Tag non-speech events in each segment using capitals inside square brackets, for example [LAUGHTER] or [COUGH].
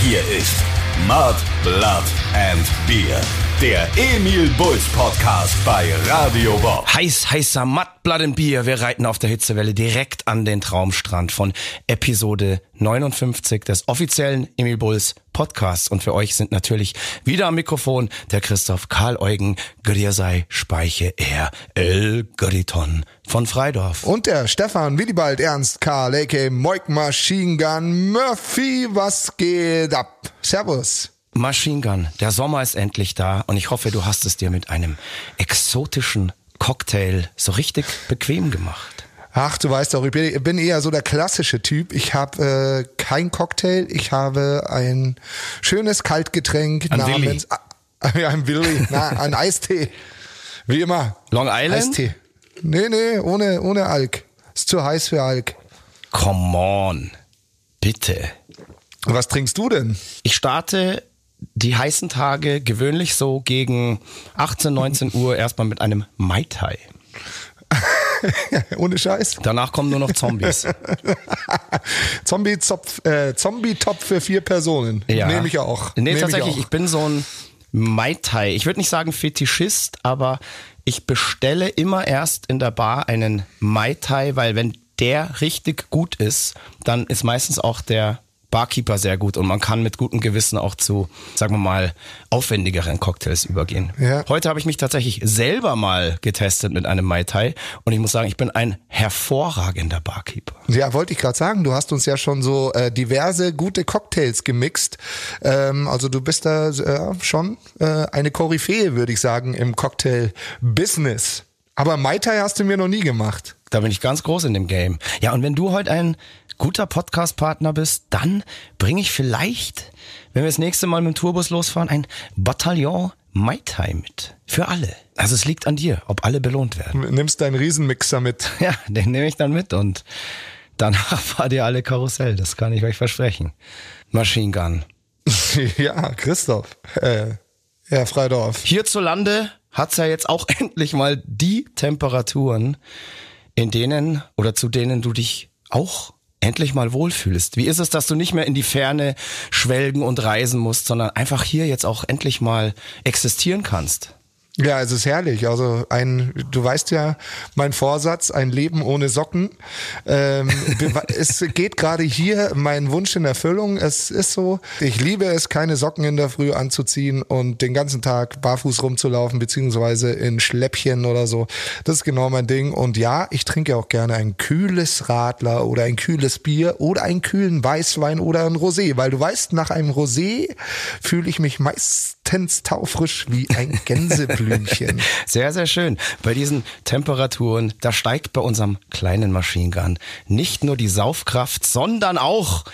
Hier ist Mud, Blood and Beer. Der Emil Bulls Podcast bei Radio Bob. Heiß, heißer Mattblatt im Bier. Wir reiten auf der Hitzewelle direkt an den Traumstrand von Episode 59 des offiziellen Emil Bulls Podcasts. Und für euch sind natürlich wieder am Mikrofon der Christoph Karl Eugen, Griersei Speiche er El Gritton von Freidorf. Und der Stefan Willibald Ernst Karl, a.k.a. Moik Machine Gun Murphy. Was geht ab? Servus. Machine Gun, der Sommer ist endlich da und ich hoffe, du hast es dir mit einem exotischen Cocktail so richtig bequem gemacht. Ach, du weißt doch, ich bin eher so der klassische Typ. Ich habe äh, kein Cocktail, ich habe ein schönes Kaltgetränk Ein namens Willi. [LAUGHS] ein Willi, na, ein [LAUGHS] Eistee. Wie immer. Long Island? Eistee. Nee, nee, ohne, ohne Alk. Ist zu heiß für Alk. Come on. Bitte. Was trinkst du denn? Ich starte die heißen Tage gewöhnlich so gegen 18, 19 Uhr erstmal mit einem Mai Tai. [LAUGHS] ohne Scheiß. Danach kommen nur noch Zombies. [LAUGHS] Zombie-Topf äh, Zombie -Top für vier Personen. Nehme ich auch. Nee, Nehm tatsächlich, ich, ich, bin so ein Mai Tai. Ich würde nicht sagen Fetischist, aber ich bestelle immer erst in der Bar einen Mai Tai, weil wenn der richtig gut ist, dann ist meistens auch der Barkeeper sehr gut und man kann mit gutem Gewissen auch zu, sagen wir mal, aufwendigeren Cocktails übergehen. Ja. Heute habe ich mich tatsächlich selber mal getestet mit einem Mai Tai und ich muss sagen, ich bin ein hervorragender Barkeeper. Ja, wollte ich gerade sagen, du hast uns ja schon so äh, diverse gute Cocktails gemixt. Ähm, also du bist da äh, schon äh, eine Koryphäe, würde ich sagen, im Cocktail-Business. Aber Mai Tai hast du mir noch nie gemacht. Da bin ich ganz groß in dem Game. Ja, und wenn du heute ein guter Podcast-Partner bist, dann bringe ich vielleicht, wenn wir das nächste Mal mit dem Tourbus losfahren, ein Bataillon Mai Tai mit. Für alle. Also es liegt an dir, ob alle belohnt werden. Nimmst deinen Riesenmixer mit. [LAUGHS] Ja, den nehme ich dann mit und danach [LAUGHS] fahrt ihr alle Karussell. Das kann ich euch versprechen. Machine Gun. [LAUGHS] ja, Christoph. Äh, Herr Freidorf. Hierzulande hat's ja jetzt auch [LAUGHS] endlich mal die Temperaturen, in denen oder zu denen du dich auch endlich mal wohlfühlst. Wie ist es, dass du nicht mehr in die Ferne schwelgen und reisen musst, sondern einfach hier jetzt auch endlich mal existieren kannst? Ja, es ist herrlich. Also ein, du weißt ja, mein Vorsatz, ein Leben ohne Socken. Ähm, [LAUGHS] es geht gerade hier mein Wunsch in Erfüllung. Es ist so, ich liebe es, keine Socken in der Früh anzuziehen und den ganzen Tag barfuß rumzulaufen, beziehungsweise in Schläppchen oder so. Das ist genau mein Ding. Und ja, ich trinke auch gerne ein kühles Radler oder ein kühles Bier oder einen kühlen Weißwein oder ein Rosé, weil du weißt, nach einem Rosé fühle ich mich meistens taufrisch wie ein Gänseblümchen. [LAUGHS] Sehr, sehr schön. Bei diesen Temperaturen, da steigt bei unserem kleinen Machine Gun nicht nur die Saufkraft, sondern auch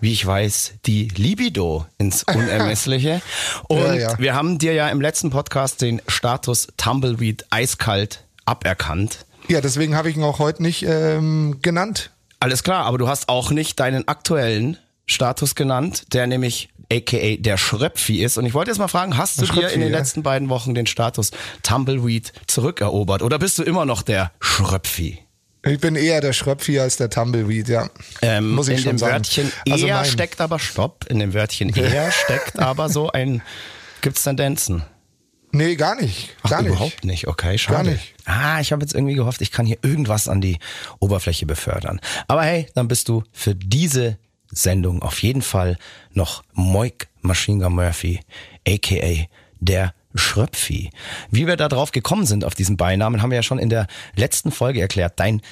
wie ich weiß, die Libido ins [LAUGHS] Unermessliche. Und Ja, ja. wir haben dir ja im letzten Podcast den Status Tumbleweed eiskalt aberkannt. Ja, deswegen habe ich ihn auch heute nicht ähm, genannt. Alles klar, aber du hast auch nicht deinen aktuellen Status genannt, der nämlich aka der Schröpfi ist. Und ich wollte jetzt mal fragen, hast du dir in den letzten beiden Wochen den Status Tumbleweed zurückerobert? Oder bist du immer noch der Schröpfi? Ich bin eher der Schröpfi als der Tumbleweed, ja. Ähm, Muss ich in schon dem sagen. Wörtchen Also eher nein. steckt aber Stopp. In dem Wörtchen [LAUGHS] eher steckt aber so ein, gibt's Tendenzen? Nee, gar nicht. Ach, Gar nicht. überhaupt nicht. Okay, schade. Gar nicht. Ah, ich habe jetzt irgendwie gehofft, ich kann hier irgendwas an die Oberfläche befördern. Aber hey, dann bist du für diese Sendung auf jeden Fall noch Moik Machine Gun Murphy, aka der Schröpfi. Wie wir da drauf gekommen sind auf diesen Beinamen, haben wir ja schon in der letzten Folge erklärt. Dein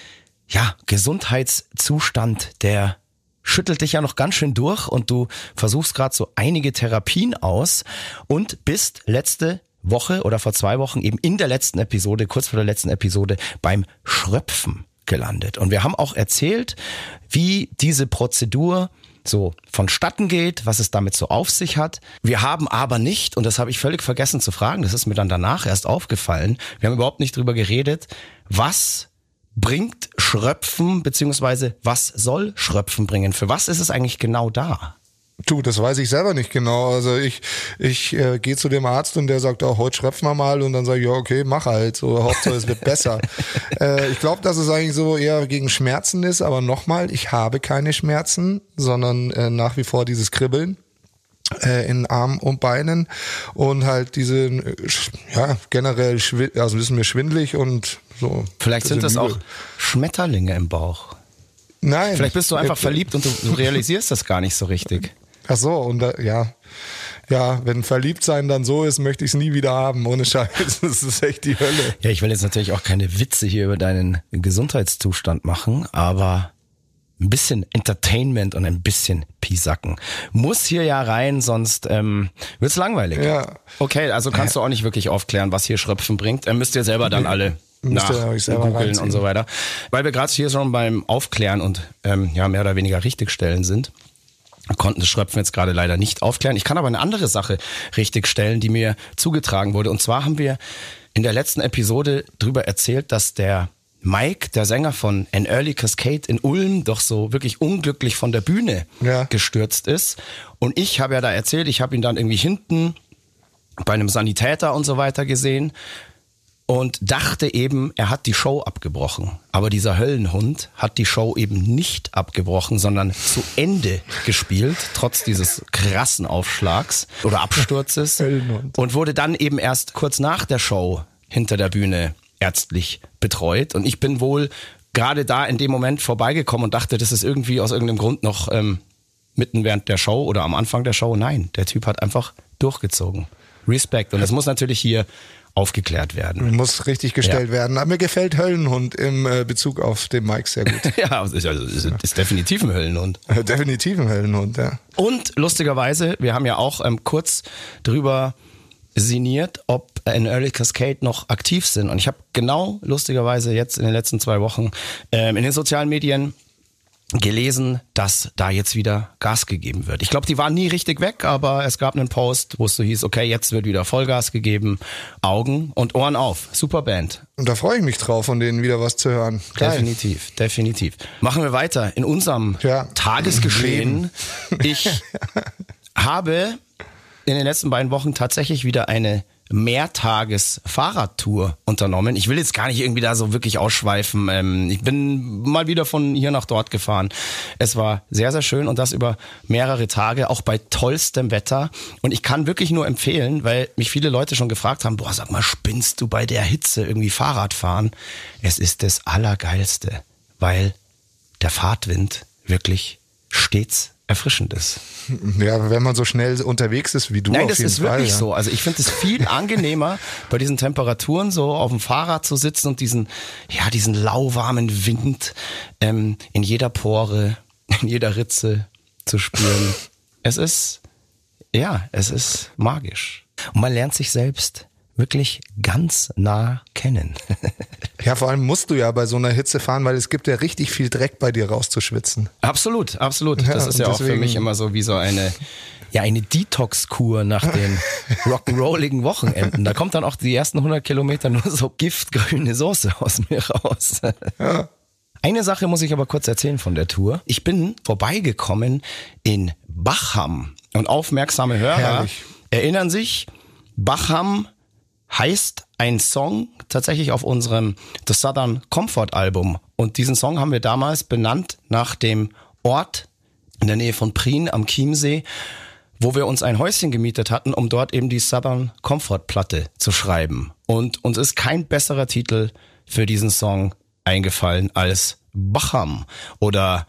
ja, Gesundheitszustand, der schüttelt dich ja noch ganz schön durch und du versuchst gerade so einige Therapien aus und bist letzte Woche oder vor zwei Wochen eben in der letzten Episode, kurz vor der letzten Episode, beim Schröpfen gelandet. Und wir haben auch erzählt, wie diese Prozedur so vonstatten geht, was es damit so auf sich hat. Wir haben aber nicht, und das habe ich völlig vergessen zu fragen, das ist mir dann danach erst aufgefallen, wir haben überhaupt nicht drüber geredet, was bringt Schröpfen, beziehungsweise was soll Schröpfen bringen? Für was ist es eigentlich genau da? Du, das weiß ich selber nicht genau. Also ich, ich äh, gehe zu dem Arzt und der sagt, oh, heute schröpfen wir mal und dann sage ich, ja, okay, mach halt. So, Hauptsache es wird besser. [LAUGHS] äh, ich glaube, dass es eigentlich so eher gegen Schmerzen ist, aber nochmal, ich habe keine Schmerzen, sondern äh, nach wie vor dieses Kribbeln. äh, in Armen und Beinen und halt diese, äh, ja, generell, also ist mir schwindlig und so. Vielleicht sind das auch. Schmetterlinge im Bauch. Nein. Vielleicht bist du einfach Äh, verliebt und du, du realisierst das gar nicht so richtig. Ach so, und da, ja. Ja, wenn verliebt sein dann so ist, möchte ich es nie wieder haben, ohne Scheiß. [LAUGHS] Das ist echt die Hölle. Ja, ich will jetzt natürlich auch keine Witze hier über deinen Gesundheitszustand machen, aber ein bisschen Entertainment und ein bisschen Pisacken muss hier ja rein, sonst ähm, wird's langweilig. Ja. Okay, also kannst du auch nicht wirklich aufklären, was hier Schröpfen bringt. Äh, müsst ihr selber dann alle nach googeln und so weiter. Weil wir gerade hier schon beim Aufklären und ähm, ja mehr oder weniger richtigstellen sind. Wir konnten das Schröpfen jetzt gerade leider nicht aufklären. Ich kann aber eine andere Sache richtigstellen, die mir zugetragen wurde. Und zwar haben wir in der letzten Episode drüber erzählt, dass der Mike, der Sänger von An Early Cascade in Ulm, doch so wirklich unglücklich von der Bühne Ja. gestürzt ist. Und ich habe ja da erzählt, ich habe ihn dann irgendwie hinten bei einem Sanitäter und so weiter gesehen und dachte eben, er hat die Show abgebrochen. Aber dieser Höllenhund hat die Show eben nicht abgebrochen, sondern zu Ende gespielt, trotz dieses krassen Aufschlags oder Absturzes. [LAUGHS] Höllenhund. Und wurde dann eben erst kurz nach der Show hinter der Bühne ärztlich betreut. Und ich bin wohl gerade da in dem Moment vorbeigekommen und dachte, das ist irgendwie aus irgendeinem Grund noch ähm, mitten während der Show oder am Anfang der Show. Nein, der Typ hat einfach durchgezogen. Respekt. Und das muss natürlich hier aufgeklärt werden. Muss richtig gestellt Ja. werden. Aber mir gefällt Höllenhund im äh, Bezug auf den Mike sehr gut. [LAUGHS] Ja, ist, also, es ist definitiv ein Höllenhund. [LAUGHS] Definitiv ein Höllenhund, ja. Und lustigerweise, wir haben ja auch ähm, kurz drüber sinniert, ob in Early Cascade noch aktiv sind. Und ich habe genau lustigerweise jetzt in den letzten zwei Wochen ähm, in den sozialen Medien gelesen, dass da jetzt wieder Gas gegeben wird. Ich glaube, die waren nie richtig weg, aber es gab einen Post, wo es so hieß, okay, jetzt wird wieder Vollgas gegeben. Augen und Ohren auf. Super Band. Und da freue ich mich drauf, von denen wieder was zu hören. Geil. Definitiv, definitiv. Machen wir weiter in unserem Ja. Tagesgeschehen. Ich [LAUGHS] habe in den letzten beiden Wochen tatsächlich wieder eine Mehrtages-Fahrradtour unternommen. Ich will jetzt gar nicht irgendwie da so wirklich ausschweifen. Ähm, ich bin mal wieder von hier nach dort gefahren. Es war sehr, sehr schön und das über mehrere Tage, auch bei tollstem Wetter. Und ich kann wirklich nur empfehlen, weil mich viele Leute schon gefragt haben, boah, sag mal, spinnst du bei der Hitze irgendwie Fahrrad fahren? Es ist das Allergeilste, weil der Fahrtwind wirklich stets erfrischend ist. Ja, wenn man so schnell unterwegs ist wie du. Nein, das ist Fall, wirklich ja. so. Also ich finde es viel [LAUGHS] angenehmer, bei diesen Temperaturen so auf dem Fahrrad zu sitzen und diesen, ja, diesen lauwarmen Wind ähm, in jeder Pore, [LAUGHS] in jeder Ritze zu spüren. [LAUGHS] es ist, ja, es ist magisch. Und man lernt sich selbst wirklich ganz nah kennen. [LAUGHS] Ja, vor allem musst du ja bei so einer Hitze fahren, weil es gibt ja richtig viel Dreck bei dir rauszuschwitzen. Absolut, absolut. Ja, das ist ja auch für mich immer so wie so eine, ja, eine Detox-Kur nach den [LAUGHS] rock'n'rolligen Wochenenden. Da kommt dann auch die ersten 100 Kilometer nur so giftgrüne Soße aus mir raus. Eine Sache muss ich aber kurz erzählen von der Tour. Ich bin vorbeigekommen in Bacham und aufmerksame Hörer Herrlich. erinnern sich, Bacham heißt ein Song tatsächlich auf unserem The Southern Comfort Album. Und diesen Song haben wir damals benannt nach dem Ort in der Nähe von Prien am Chiemsee, wo wir uns ein Häuschen gemietet hatten, um dort eben die Southern Comfort Platte zu schreiben. Und uns ist kein besserer Titel für diesen Song eingefallen als Bacham oder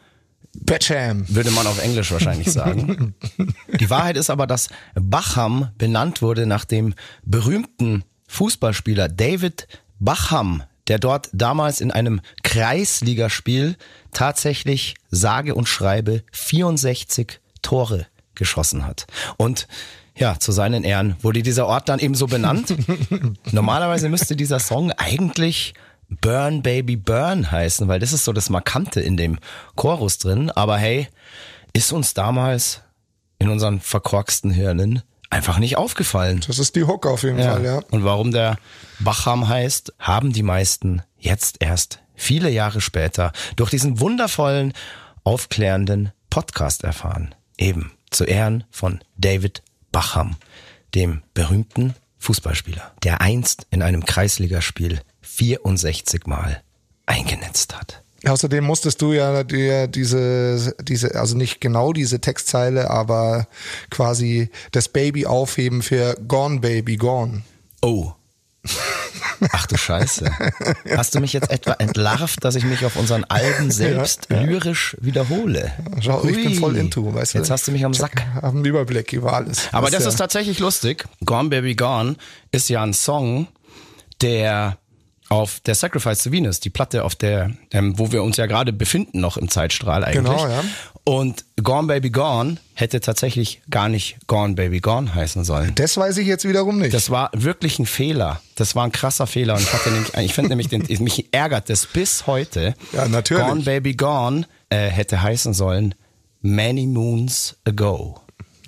Batcham. würde man auf Englisch wahrscheinlich sagen. [LAUGHS] Die Wahrheit ist aber, dass Bacham benannt wurde nach dem berühmten Fußballspieler David Bacham, der dort damals in einem Kreisligaspiel tatsächlich sage und schreibe 64 Tore geschossen hat. Und ja, zu seinen Ehren wurde dieser Ort dann eben so benannt. [LAUGHS] Normalerweise müsste dieser Song eigentlich Burn Baby Burn heißen, weil das ist so das Markante in dem Chorus drin. Aber hey, ist uns damals in unseren verkorksten Hirnen einfach nicht aufgefallen. Das ist die Hook auf jeden Fall, ja. Und warum der Bacham heißt, haben die meisten jetzt erst viele Jahre später durch diesen wundervollen, aufklärenden Podcast erfahren. Eben zu Ehren von David Bacham, dem berühmten Fußballspieler, der einst in einem Kreisligaspiel 64 Mal eingenetzt hat. Außerdem musstest du ja dir diese, diese, also nicht genau diese Textzeile, aber quasi das Baby aufheben für Gone Baby Gone. Oh. Ach du Scheiße. Hast du mich jetzt etwa entlarvt, dass ich mich auf unseren Alben selbst Ja, ja. lyrisch wiederhole? Schau, ich bin voll into, weißt du. Jetzt hast du mich am Sack. Ich hab einen Überblick über alles. Aber das du? ist tatsächlich lustig. Gone Baby Gone ist ja ein Song, der auf der Sacrifice to Venus, die Platte, auf der, ähm, wo wir uns ja gerade befinden, noch im Zeitstrahl eigentlich. Genau, ja. Und Gone Baby Gone hätte tatsächlich gar nicht Gone Baby Gone heißen sollen. Das weiß ich jetzt wiederum nicht. Das war wirklich ein Fehler. Das war ein krasser Fehler. Und ich hatte nämlich, ich finde nämlich, den, mich ärgert das bis heute. Ja, natürlich. Gone Baby Gone äh, hätte heißen sollen Many Moons Ago.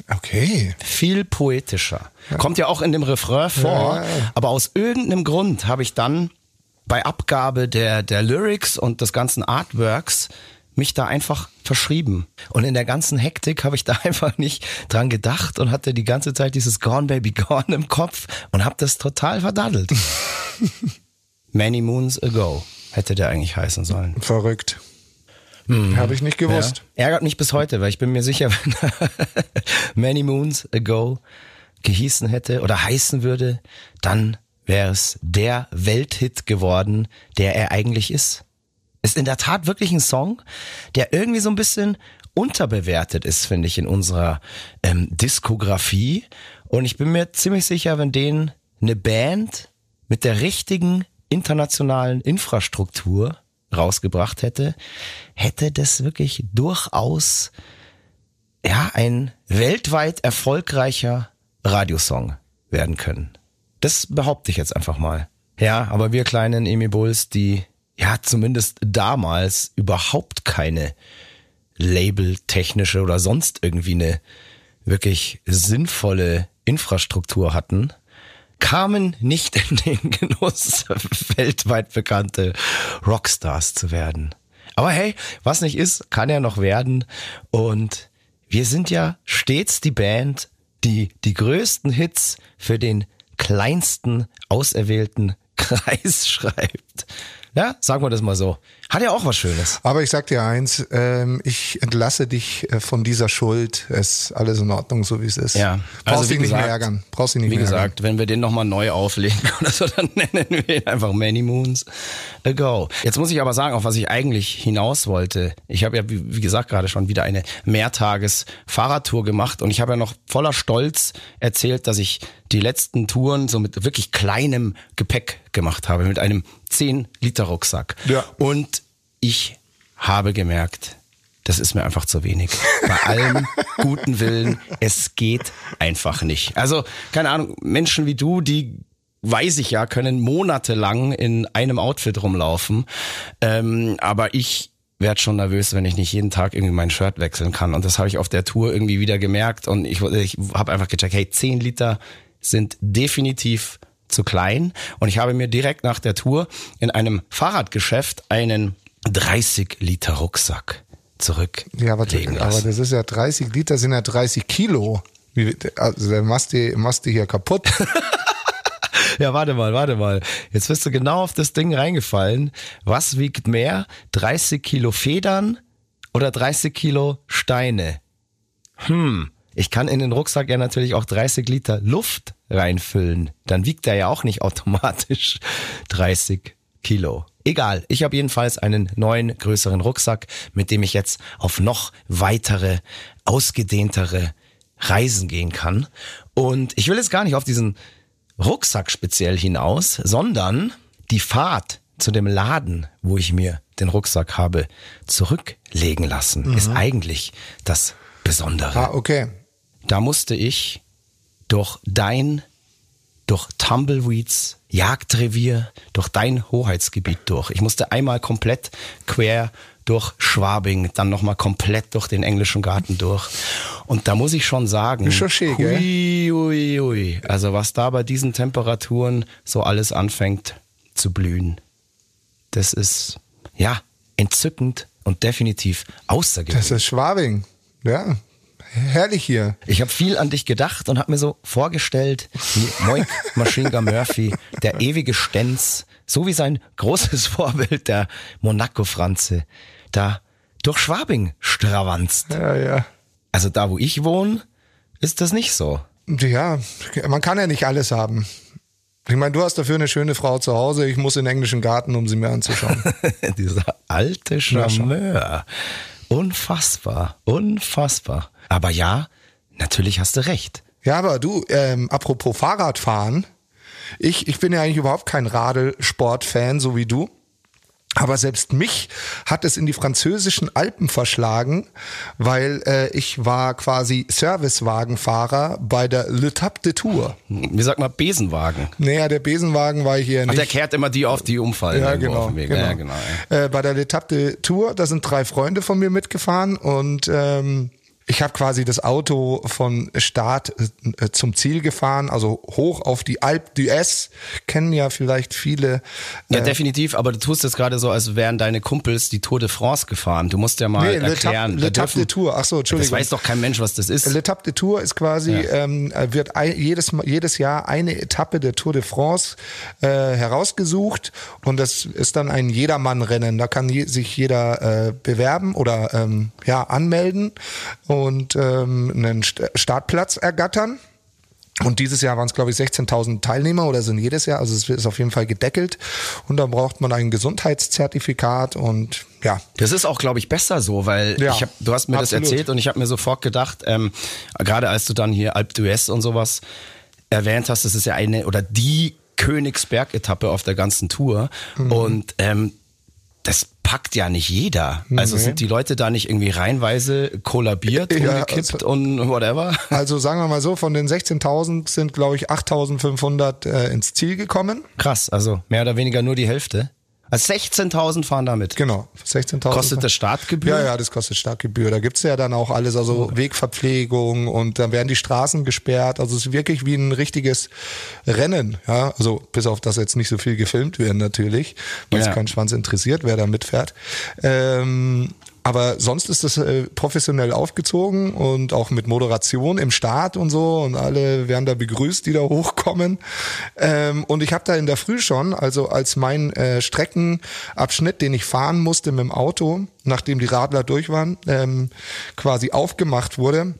okay. Viel poetischer. Kommt ja auch in dem Refrain vor. Ja, ja, ja. Aber aus irgendeinem Grund habe ich dann bei Abgabe der, der Lyrics und des ganzen Artworks mich da einfach verschrieben. Und in der ganzen Hektik habe ich da [LAUGHS] einfach nicht dran gedacht und hatte die ganze Zeit dieses Gone Baby Gone im Kopf und habe das total verdaddelt. [LAUGHS] Many Moons Ago hätte der eigentlich heißen sollen. Verrückt. Habe ich nicht gewusst. Ja. Ärgert mich bis heute, weil ich bin mir sicher, [LAUGHS] wenn Many Moons Ago gehießen hätte oder heißen würde, dann wäre es der Welthit geworden, der er eigentlich ist. Ist in der Tat wirklich ein Song, der irgendwie so ein bisschen unterbewertet ist, finde ich, in unserer ähm, Diskografie. Und ich bin mir ziemlich sicher, wenn den eine Band mit der richtigen internationalen Infrastruktur rausgebracht hätte, hätte das wirklich durchaus ja ein weltweit erfolgreicher Radiosong werden können. Das behaupte ich jetzt einfach mal. Ja, aber wir kleinen Emi Bulls, die ja zumindest damals überhaupt keine labeltechnische oder sonst irgendwie eine wirklich sinnvolle Infrastruktur hatten, kamen nicht in den [LAUGHS] Genuss, weltweit bekannte Rockstars zu werden. Aber hey, was nicht ist, kann ja noch werden. Und wir sind ja stets die Band, die die größten Hits für den kleinsten auserwählten [LAUGHS] Kreis schreibt. Ja, sagen wir das mal so. Hat ja auch was Schönes. Aber ich sag dir eins, ähm, ich entlasse dich äh, von dieser Schuld. Es ist alles in Ordnung, so wie es ist. Ja, Brauchst also wie dich nicht mehr gesagt- ärgern. Brauchst dich nicht Wie mehr gesagt, wenn wir den nochmal neu auflegen [LAUGHS] oder so, dann nennen wir ihn einfach Many Moons Ago. Jetzt muss ich aber sagen, auf was ich eigentlich hinaus wollte. Ich habe ja, wie wie gesagt, gerade schon wieder eine Mehrtages-Fahrradtour gemacht und ich habe ja noch voller Stolz erzählt, dass ich die letzten Touren so mit wirklich kleinem Gepäck gemacht habe, mit einem 10-Liter-Rucksack. Ja. Und ich habe gemerkt, das ist mir einfach zu wenig. Bei allem [LAUGHS] guten Willen, es geht einfach nicht. Also, keine Ahnung, Menschen wie du, die weiß ich ja, können monatelang in einem Outfit rumlaufen. Ähm, aber ich werde schon nervös, wenn ich nicht jeden Tag irgendwie mein Shirt wechseln kann. Und das habe ich auf der Tour irgendwie wieder gemerkt. Und ich, ich habe einfach gecheckt, hey, 10 Liter sind definitiv zu klein. Und ich habe mir direkt nach der Tour in einem Fahrradgeschäft einen 30 Liter Rucksack zurücklegen Ja, aber, aber das ist ja 30 Liter, sind ja 30 Kilo. Also der machst du, machst du hier kaputt. [LAUGHS] Ja, warte mal, warte mal. Jetzt bist du genau auf das Ding reingefallen. Was wiegt mehr? 30 Kilo Federn oder 30 Kilo Steine? Hm, ich kann in den Rucksack ja natürlich auch 30 Liter Luft reinfüllen. Dann wiegt er ja auch nicht [LAUGHS] automatisch 30 Kilo. Egal, ich habe jedenfalls einen neuen, größeren Rucksack, mit dem ich jetzt auf noch weitere, ausgedehntere Reisen gehen kann. Und ich will jetzt gar nicht auf diesen Rucksack speziell hinaus, sondern die Fahrt zu dem Laden, wo ich mir den Rucksack habe zurücklegen lassen, ist eigentlich das Besondere. ah, okay. Da musste ich durch dein, durch Tumbleweeds Jagdrevier, durch dein Hoheitsgebiet durch. Ich musste einmal komplett quer durch Schwabing, dann nochmal komplett durch den englischen Garten durch. Und da muss ich schon sagen, schon schön, hui, hui, hui. also was da bei diesen Temperaturen so alles anfängt zu blühen, das ist, ja, entzückend und definitiv Das außergewöhnlich. ist Schwabing. Ja. Herrlich hier. Ich habe viel an dich gedacht und habe mir so vorgestellt, wie Moik [LAUGHS] Machine Gun Murphy, der ewige Stenz, so wie sein großes [LAUGHS] Vorbild, der Monaco-Franze, da durch Schwabing stravanzt. Ja, ja. Also da, wo ich wohne, ist das nicht so. Ja, man kann ja nicht alles haben. Ich meine, du hast dafür eine schöne Frau zu Hause. Ich muss in den englischen Garten, um sie mir anzuschauen. [LAUGHS] Dieser alte Charmeur. Unfassbar, unfassbar. Aber ja, natürlich hast du recht. Ja, aber du, ähm, apropos Fahrradfahren. Ich, ich bin ja eigentlich überhaupt kein Radelsport-Fan, so wie du. Aber selbst mich hat es in die französischen Alpen verschlagen, weil äh, ich war quasi Servicewagenfahrer bei der L'Etape de Tour. Wie sagt man, Besenwagen? Naja, der Besenwagen war hier Ach, nicht. der kehrt immer die auf, die umfallen. Ja, genau. auf dem Weg. genau. Ja, genau. Äh, bei der L'Etape de Tour, da sind drei Freunde von mir mitgefahren und ähm, ich habe quasi das Auto von Start äh, zum Ziel gefahren, also hoch auf die Alpe d'Huez. Kennen ja vielleicht viele. Ja, definitiv, aber du tust es gerade so, als wären deine Kumpels die Tour de France gefahren. Du musst ja mal Nee, erklären. Dürfen- de Tour. Ach so, Das Entschuldigung. weiß doch kein Mensch, was das ist. L'Etape de Tour ist quasi, Ja. ähm, wird ein, jedes, jedes Jahr eine Etappe der Tour de France äh, herausgesucht und das ist dann ein Jedermann-Rennen. Da kann je, sich jeder äh, bewerben oder ähm, ja, anmelden und ähm, einen St Startplatz ergattern. Und dieses Jahr waren es, glaube ich, 16.000 Teilnehmer oder sind jedes Jahr. Also es ist auf jeden Fall gedeckelt. Und dann braucht man ein Gesundheitszertifikat und ja, Das ist auch, glaube ich, besser so, weil Ja, ich hab, du hast mir das absolut. erzählt und ich habe mir sofort gedacht, ähm, gerade als du dann hier Alpe d'Huez und sowas erwähnt hast, das ist ja eine oder die Königsberg-Etappe auf der ganzen Tour Mhm. und ähm, das packt ja nicht jeder. Also Nee. sind die Leute da nicht irgendwie reihenweise kollabiert, Ja, umgekippt also- und whatever? Also sagen wir mal so, von den 16.000 sind, glaube ich, 8.500 äh, ins Ziel gekommen. Krass, also mehr oder weniger nur die Hälfte. Also 16.000 fahren damit. Genau, 16.000. Kostet das Startgebühr? Ja, ja, das kostet Startgebühr. Da gibt's ja dann auch alles, also Wegverpflegung und dann werden die Straßen gesperrt. Also es ist wirklich wie ein richtiges Rennen. Ja, also bis auf das jetzt nicht so viel gefilmt werden natürlich, weil es Ja. keinen Schwanz interessiert, wer da mitfährt. Ähm, aber sonst ist das äh, professionell aufgezogen und auch mit Moderation im Start und so und alle werden da begrüßt, die da hochkommen. Ähm, und ich habe da in der Früh schon, also als mein äh, Streckenabschnitt, den ich fahren musste mit dem Auto, nachdem die Radler durch waren, ähm, quasi aufgemacht wurde.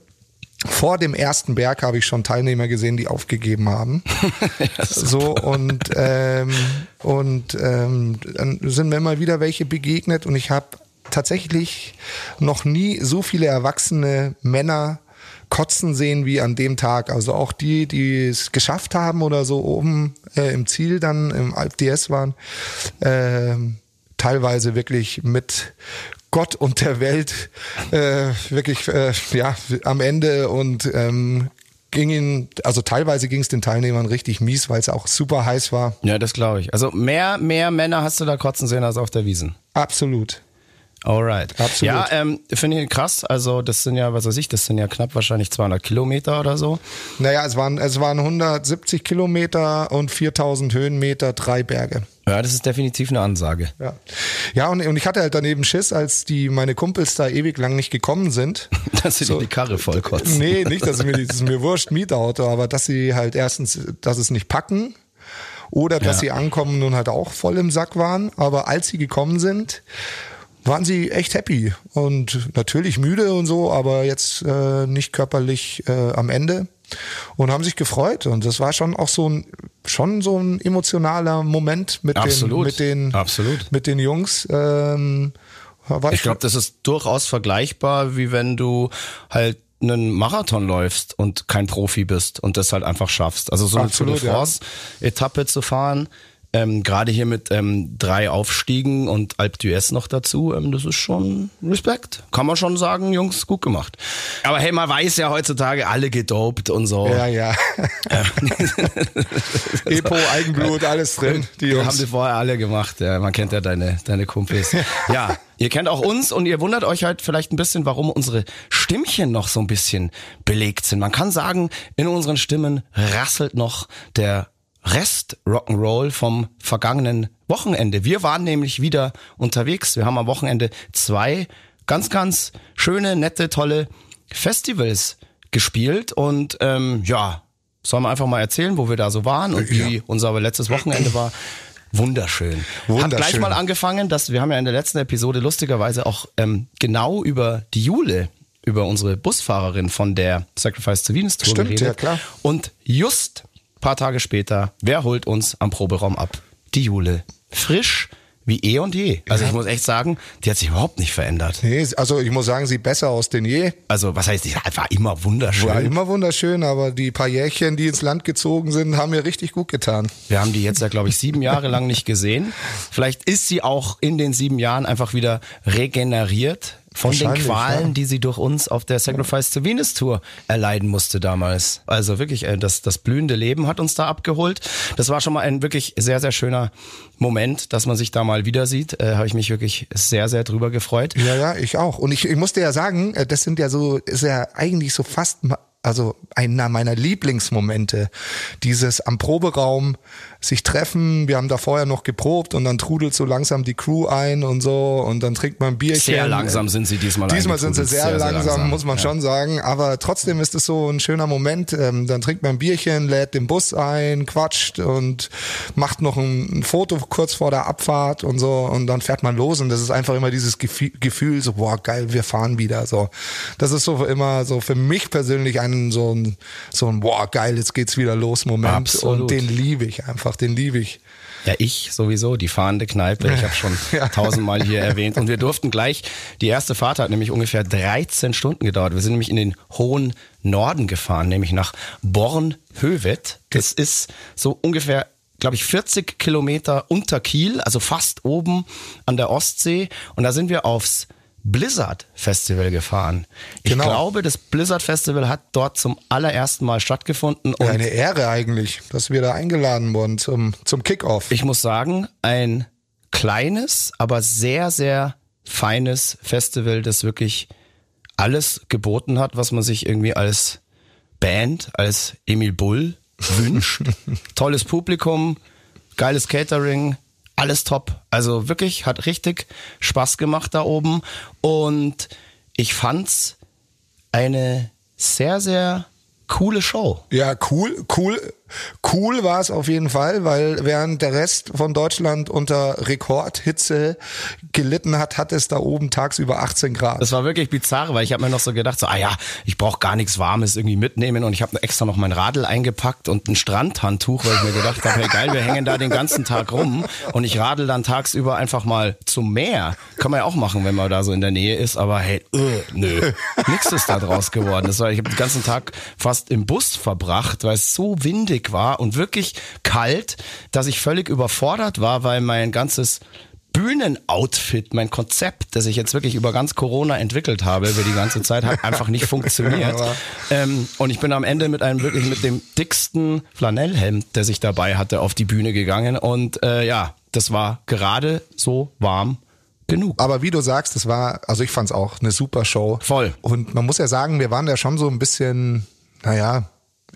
Vor dem ersten Berg habe ich schon Teilnehmer gesehen, die aufgegeben haben. [LAUGHS] so und ähm, und ähm, dann sind mir immer wieder welche begegnet und ich habe tatsächlich noch nie so viele erwachsene Männer kotzen sehen wie an dem Tag. Also auch die, die es geschafft haben oder so oben äh, im Ziel dann im Alp DS waren, ähm, teilweise wirklich mit Gott und der Welt äh, wirklich äh, ja am Ende und ähm, ging ihnen, also teilweise ging es den Teilnehmern richtig mies, weil es auch super heiß war. Ja, das glaube ich. Also mehr, mehr Männer hast du da kotzen sehen als auf der Wiesen. Absolut. Alright. Absolut. Ja, ähm, finde ich krass. Also das sind ja, was weiß ich, das sind ja knapp wahrscheinlich 200 Kilometer oder so. Naja, es waren, es waren 170 Kilometer und 4000 Höhenmeter, drei Berge. Ja, das ist definitiv eine Ansage. Ja, ja und, und ich hatte halt daneben Schiss, als die meine Kumpels da ewig lang nicht gekommen sind. [LAUGHS] Dass sie dir die Karre vollkotzen. Nee, nicht, dass mir, das ist mir wurscht, Mietauto, aber dass sie halt erstens, dass es nicht packen oder dass Ja. sie ankommen und halt auch voll im Sack waren. Aber als sie gekommen sind, waren sie echt happy und natürlich müde und so, aber jetzt äh, nicht körperlich äh, am Ende und haben sich gefreut und das war schon auch so ein schon so ein emotionaler Moment mit den Absolut. mit den Absolut. mit den Jungs. Ähm, war Ich glaube, das ist durchaus vergleichbar, wie wenn du halt einen Marathon läufst und kein Profi bist und das halt einfach schaffst. Also so eine Tour Absolut, de ja. France-Etappe zu fahren, ähm, gerade hier mit ähm, drei Aufstiegen und Alpe d'Huez noch dazu, ähm, das ist schon Respekt. Kann man schon sagen, Jungs, gut gemacht. Aber hey, man weiß ja heutzutage alle gedopt und so. ja, ja. [LAUGHS] Epo, Eigenblut, alles drin. Die Die haben Jungs. sie vorher alle gemacht. Ja, man kennt ja deine, deine Kumpels. Ja, ihr kennt auch uns und ihr wundert euch halt vielleicht ein bisschen, warum unsere Stimmchen noch so ein bisschen belegt sind. Man kann sagen, in unseren Stimmen rasselt noch der Rest Rock'n'Roll vom vergangenen Wochenende. Wir waren nämlich wieder unterwegs. Wir haben am Wochenende zwei ganz, ganz schöne, nette, tolle Festivals gespielt und ähm, ja, sollen wir einfach mal erzählen, wo wir da so waren und wie Ja. unser letztes Wochenende war. Wunderschön. Hat gleich Wunderschön. mal angefangen, dass wir haben ja in der letzten Episode lustigerweise auch ähm, genau über die Jule, über unsere Busfahrerin von der Sacrifice to Venus Tour Stimmt, geredet. ja, klar. Und just paar Tage später, wer holt uns am Proberaum ab? Die Jule. Frisch wie eh und je. Also ich muss echt sagen, die hat sich überhaupt nicht verändert. Nee, also ich muss sagen, sieht besser aus denn je. Also was heißt, die war immer wunderschön. War immer wunderschön, aber die paar Jährchen, die ins Land gezogen sind, haben mir richtig gut getan. Wir haben die jetzt ja, glaube ich, sieben Jahre lang nicht gesehen. Vielleicht ist sie auch in den sieben Jahren einfach wieder regeneriert von den Qualen, ja. die sie durch uns auf der Sacrifice to Venus Tour erleiden musste damals. Also wirklich, äh, das, das blühende Leben hat uns da abgeholt. Das war schon mal ein wirklich sehr, sehr schöner Moment, dass man sich da mal wieder sieht. Äh, Habe ich mich wirklich sehr, sehr drüber gefreut. Ja, ja, ich auch. Und ich, ich musste ja sagen, äh, das sind ja so, ist ja eigentlich so fast, also einer meiner Lieblingsmomente. Dieses am Proberaum sich treffen. Wir haben da vorher noch geprobt und dann trudelt so langsam die Crew ein und so und dann trinkt man ein Bierchen. Sehr langsam sind sie diesmal Diesmal sind sie sehr, Sehr, sehr langsam, langsam, muss man ja. schon sagen. Aber trotzdem ist es so ein schöner Moment. Ähm, dann trinkt man ein Bierchen, lädt den Bus ein, quatscht und macht noch ein, Foto kurz vor der Abfahrt und so. Und dann fährt man los. Und das ist einfach immer dieses Gefühl, so, boah, geil, wir fahren wieder. So, das ist so immer so für mich persönlich ein so ein, so ein, boah, geil, jetzt geht's wieder los Moment. Absolut. Und den liebe ich einfach, den liebe ich. Ja, ich sowieso, die fahrende Kneipe. Ich habe schon [LAUGHS] Ja. tausendmal hier erwähnt. Und wir durften gleich, die erste Fahrt hat nämlich ungefähr 13 Stunden gedauert. Wir sind nämlich in den hohen Norden gefahren, nämlich nach Bornhöved. Das ist so ungefähr glaube ich, 40 Kilometer unter Kiel, also fast oben an der Ostsee. Und da sind wir aufs Blizzard Festival gefahren. Ich Genau. glaube, das Blizzard Festival hat dort zum allerersten Mal stattgefunden. Und Eine Ehre eigentlich, dass wir da eingeladen wurden zum, zum Kickoff. ich muss sagen, ein kleines, aber sehr, sehr feines Festival, das wirklich alles geboten hat, was man sich irgendwie als Band, als Emil Bull wünscht. [LAUGHS] Tolles Publikum, geiles Catering, alles top. Also wirklich hat richtig Spaß gemacht da oben und ich fand's eine sehr, sehr coole Show. Ja, cool, cool, cool war es auf jeden Fall, weil während der Rest von Deutschland unter Rekordhitze gelitten hat, hat es da oben tagsüber 18 Grad. Das war wirklich bizarr, weil ich habe mir noch so gedacht, so, ah ja, ich brauche gar nichts Warmes irgendwie mitnehmen und ich habe extra noch mein Radl eingepackt und ein Strandhandtuch, weil ich mir gedacht habe, hey geil, wir hängen da den ganzen Tag rum und ich radel dann tagsüber einfach mal zum Meer. Kann man ja auch machen, wenn man da so in der Nähe ist, aber hey, äh, nö, nix ist da draus geworden. Das war, ich habe den ganzen Tag fast im Bus verbracht, weil es so windig war und wirklich kalt, dass ich völlig überfordert war, weil mein ganzes Bühnenoutfit, mein Konzept, das ich jetzt wirklich über ganz Corona entwickelt habe, über die ganze Zeit, hat [LAUGHS] einfach nicht funktioniert. Ähm, und ich bin am Ende mit einem wirklich mit dem dicksten Flanellhemd, das ich dabei hatte, auf die Bühne gegangen. Und äh, ja, das war gerade so warm genug. Aber wie du sagst, das war, also ich fand es auch eine super Show. Voll. Und man muss ja sagen, wir waren ja schon so ein bisschen, naja,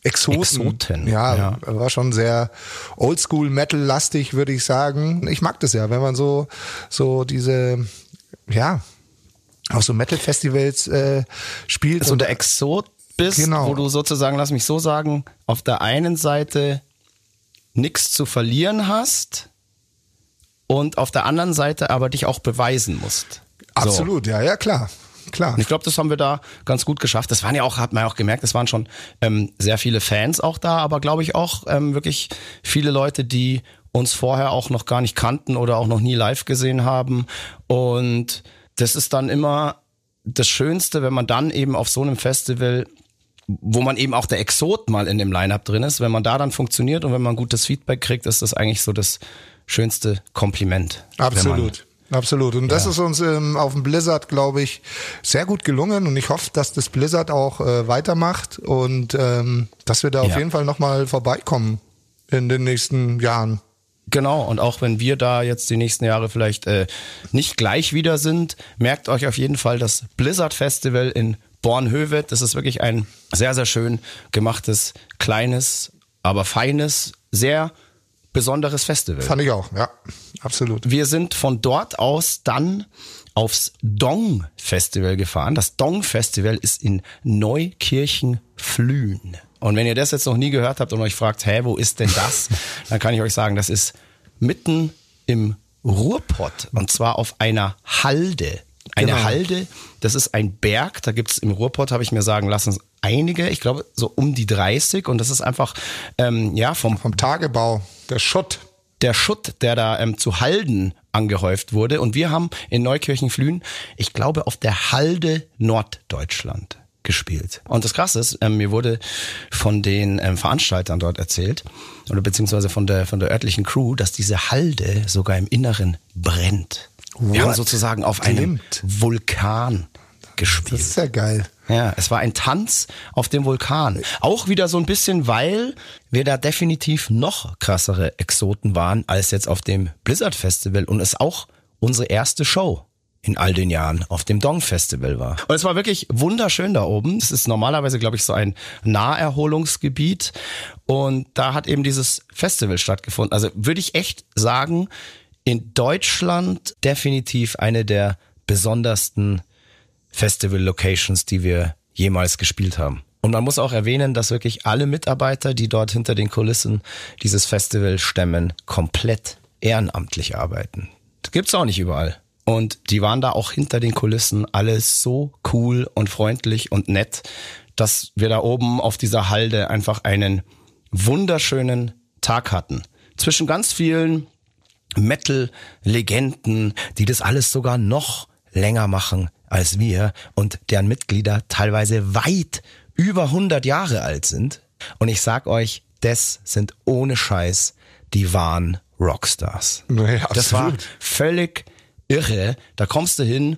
Exoten. Exoten, Ja, ja. war schon sehr Oldschool-Metal-lastig, würde ich sagen. Ich mag das ja, wenn man so, so diese, ja, auf so Metal-Festivals äh, spielt. so und der Exot bist, Genau. wo du sozusagen, lass mich so sagen, auf der einen Seite nichts zu verlieren hast und auf der anderen Seite aber dich auch beweisen musst. So. Absolut, ja, ja, klar. Klar. Und ich glaube, das haben wir da ganz gut geschafft. Das waren ja auch, hat man ja auch gemerkt, es waren schon ähm, sehr viele Fans auch da, aber glaube ich auch ähm, wirklich viele Leute, die uns vorher auch noch gar nicht kannten oder auch noch nie live gesehen haben. Und das ist dann immer das Schönste, wenn man dann eben auf so einem Festival wo man eben auch der Exot mal in dem Line-Up drin ist, wenn man da dann funktioniert und wenn man gutes Feedback kriegt, ist das eigentlich so das schönste Kompliment. Absolut. Absolut. Und das Ja. ist uns ähm, auf dem Blizzard, glaube ich, sehr gut gelungen. Und ich hoffe, dass das Blizzard auch äh, weitermacht und ähm, dass wir da auf Ja. jeden Fall nochmal vorbeikommen in den nächsten Jahren. Genau, und auch wenn wir da jetzt die nächsten Jahre vielleicht äh, nicht gleich wieder sind, merkt euch auf jeden Fall das Blizzard Festival in Bornhöved. Das ist wirklich ein sehr, sehr schön gemachtes, kleines, aber feines, sehr besonderes Festival. Fand ich auch, ja. Absolut. Wir sind von dort aus dann aufs Dong Festival gefahren. Das Dong Festival ist in Neukirchen-Flühen. Und wenn ihr das jetzt noch nie gehört habt und euch fragt, hä, wo ist denn das? [LAUGHS] Dann kann ich euch sagen, das ist mitten im Ruhrpott und zwar auf einer Halde. Eine Genau. Halde, das ist ein Berg, da gibt's im Ruhrpott, habe ich mir sagen lassen, einige, ich glaube so um die 30 und das ist einfach, ähm, ja, vom, Vom Tagebau, der Schutt. Der Schutt, der da ähm, zu Halden angehäuft wurde. Und wir haben in Neukirchen-Flühen, ich glaube, auf der Halde Norddeutschland gespielt. Und das Krasse ist, ähm, mir wurde von den ähm, Veranstaltern dort erzählt, oder beziehungsweise von der, von der örtlichen Crew, dass diese Halde sogar im Inneren brennt. Wir What? haben sozusagen auf einem Glimmt. Vulkan gespielt. Das ist ja geil. Ja, es war ein Tanz auf dem Vulkan. Auch wieder so ein bisschen, weil wir da definitiv noch krassere Exoten waren als jetzt auf dem Blizzard Festival und es auch unsere erste Show in all den Jahren auf dem Dong Festival war. Und es war wirklich wunderschön da oben. Es ist normalerweise, glaube ich, so ein Naherholungsgebiet und da hat eben dieses Festival stattgefunden. Also würde ich echt sagen, in Deutschland definitiv eine der besondersten Festival-Locations, die wir jemals gespielt haben. Und man muss auch erwähnen, dass wirklich alle Mitarbeiter, die dort hinter den Kulissen dieses Festival stemmen, komplett ehrenamtlich arbeiten. Das gibt's auch nicht überall. Und die waren da auch hinter den Kulissen alles so cool und freundlich und nett, dass wir da oben auf dieser Halde einfach einen wunderschönen Tag hatten. Zwischen ganz vielen Metal-Legenden, die das alles sogar noch länger machen als wir und deren Mitglieder teilweise weit über 100 Jahre alt sind. Und ich sag euch, das sind ohne Scheiß die wahren Rockstars. Ja, das war völlig irre. Da kommst du hin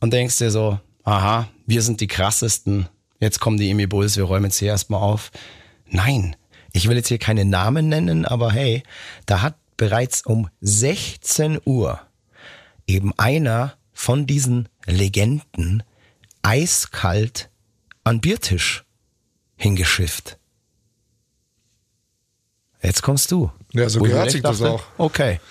und denkst dir so, aha, wir sind die krassesten. Jetzt kommen die Emi Bulls, wir räumen jetzt hier erstmal auf. Nein, ich will jetzt hier keine Namen nennen, aber hey, da hat bereits um 16 Uhr eben einer von diesen Legenden eiskalt an Biertisch hingeschifft. Jetzt kommst du. Ja, so Wo ich gehört sich echt das auch. Okay. [LAUGHS]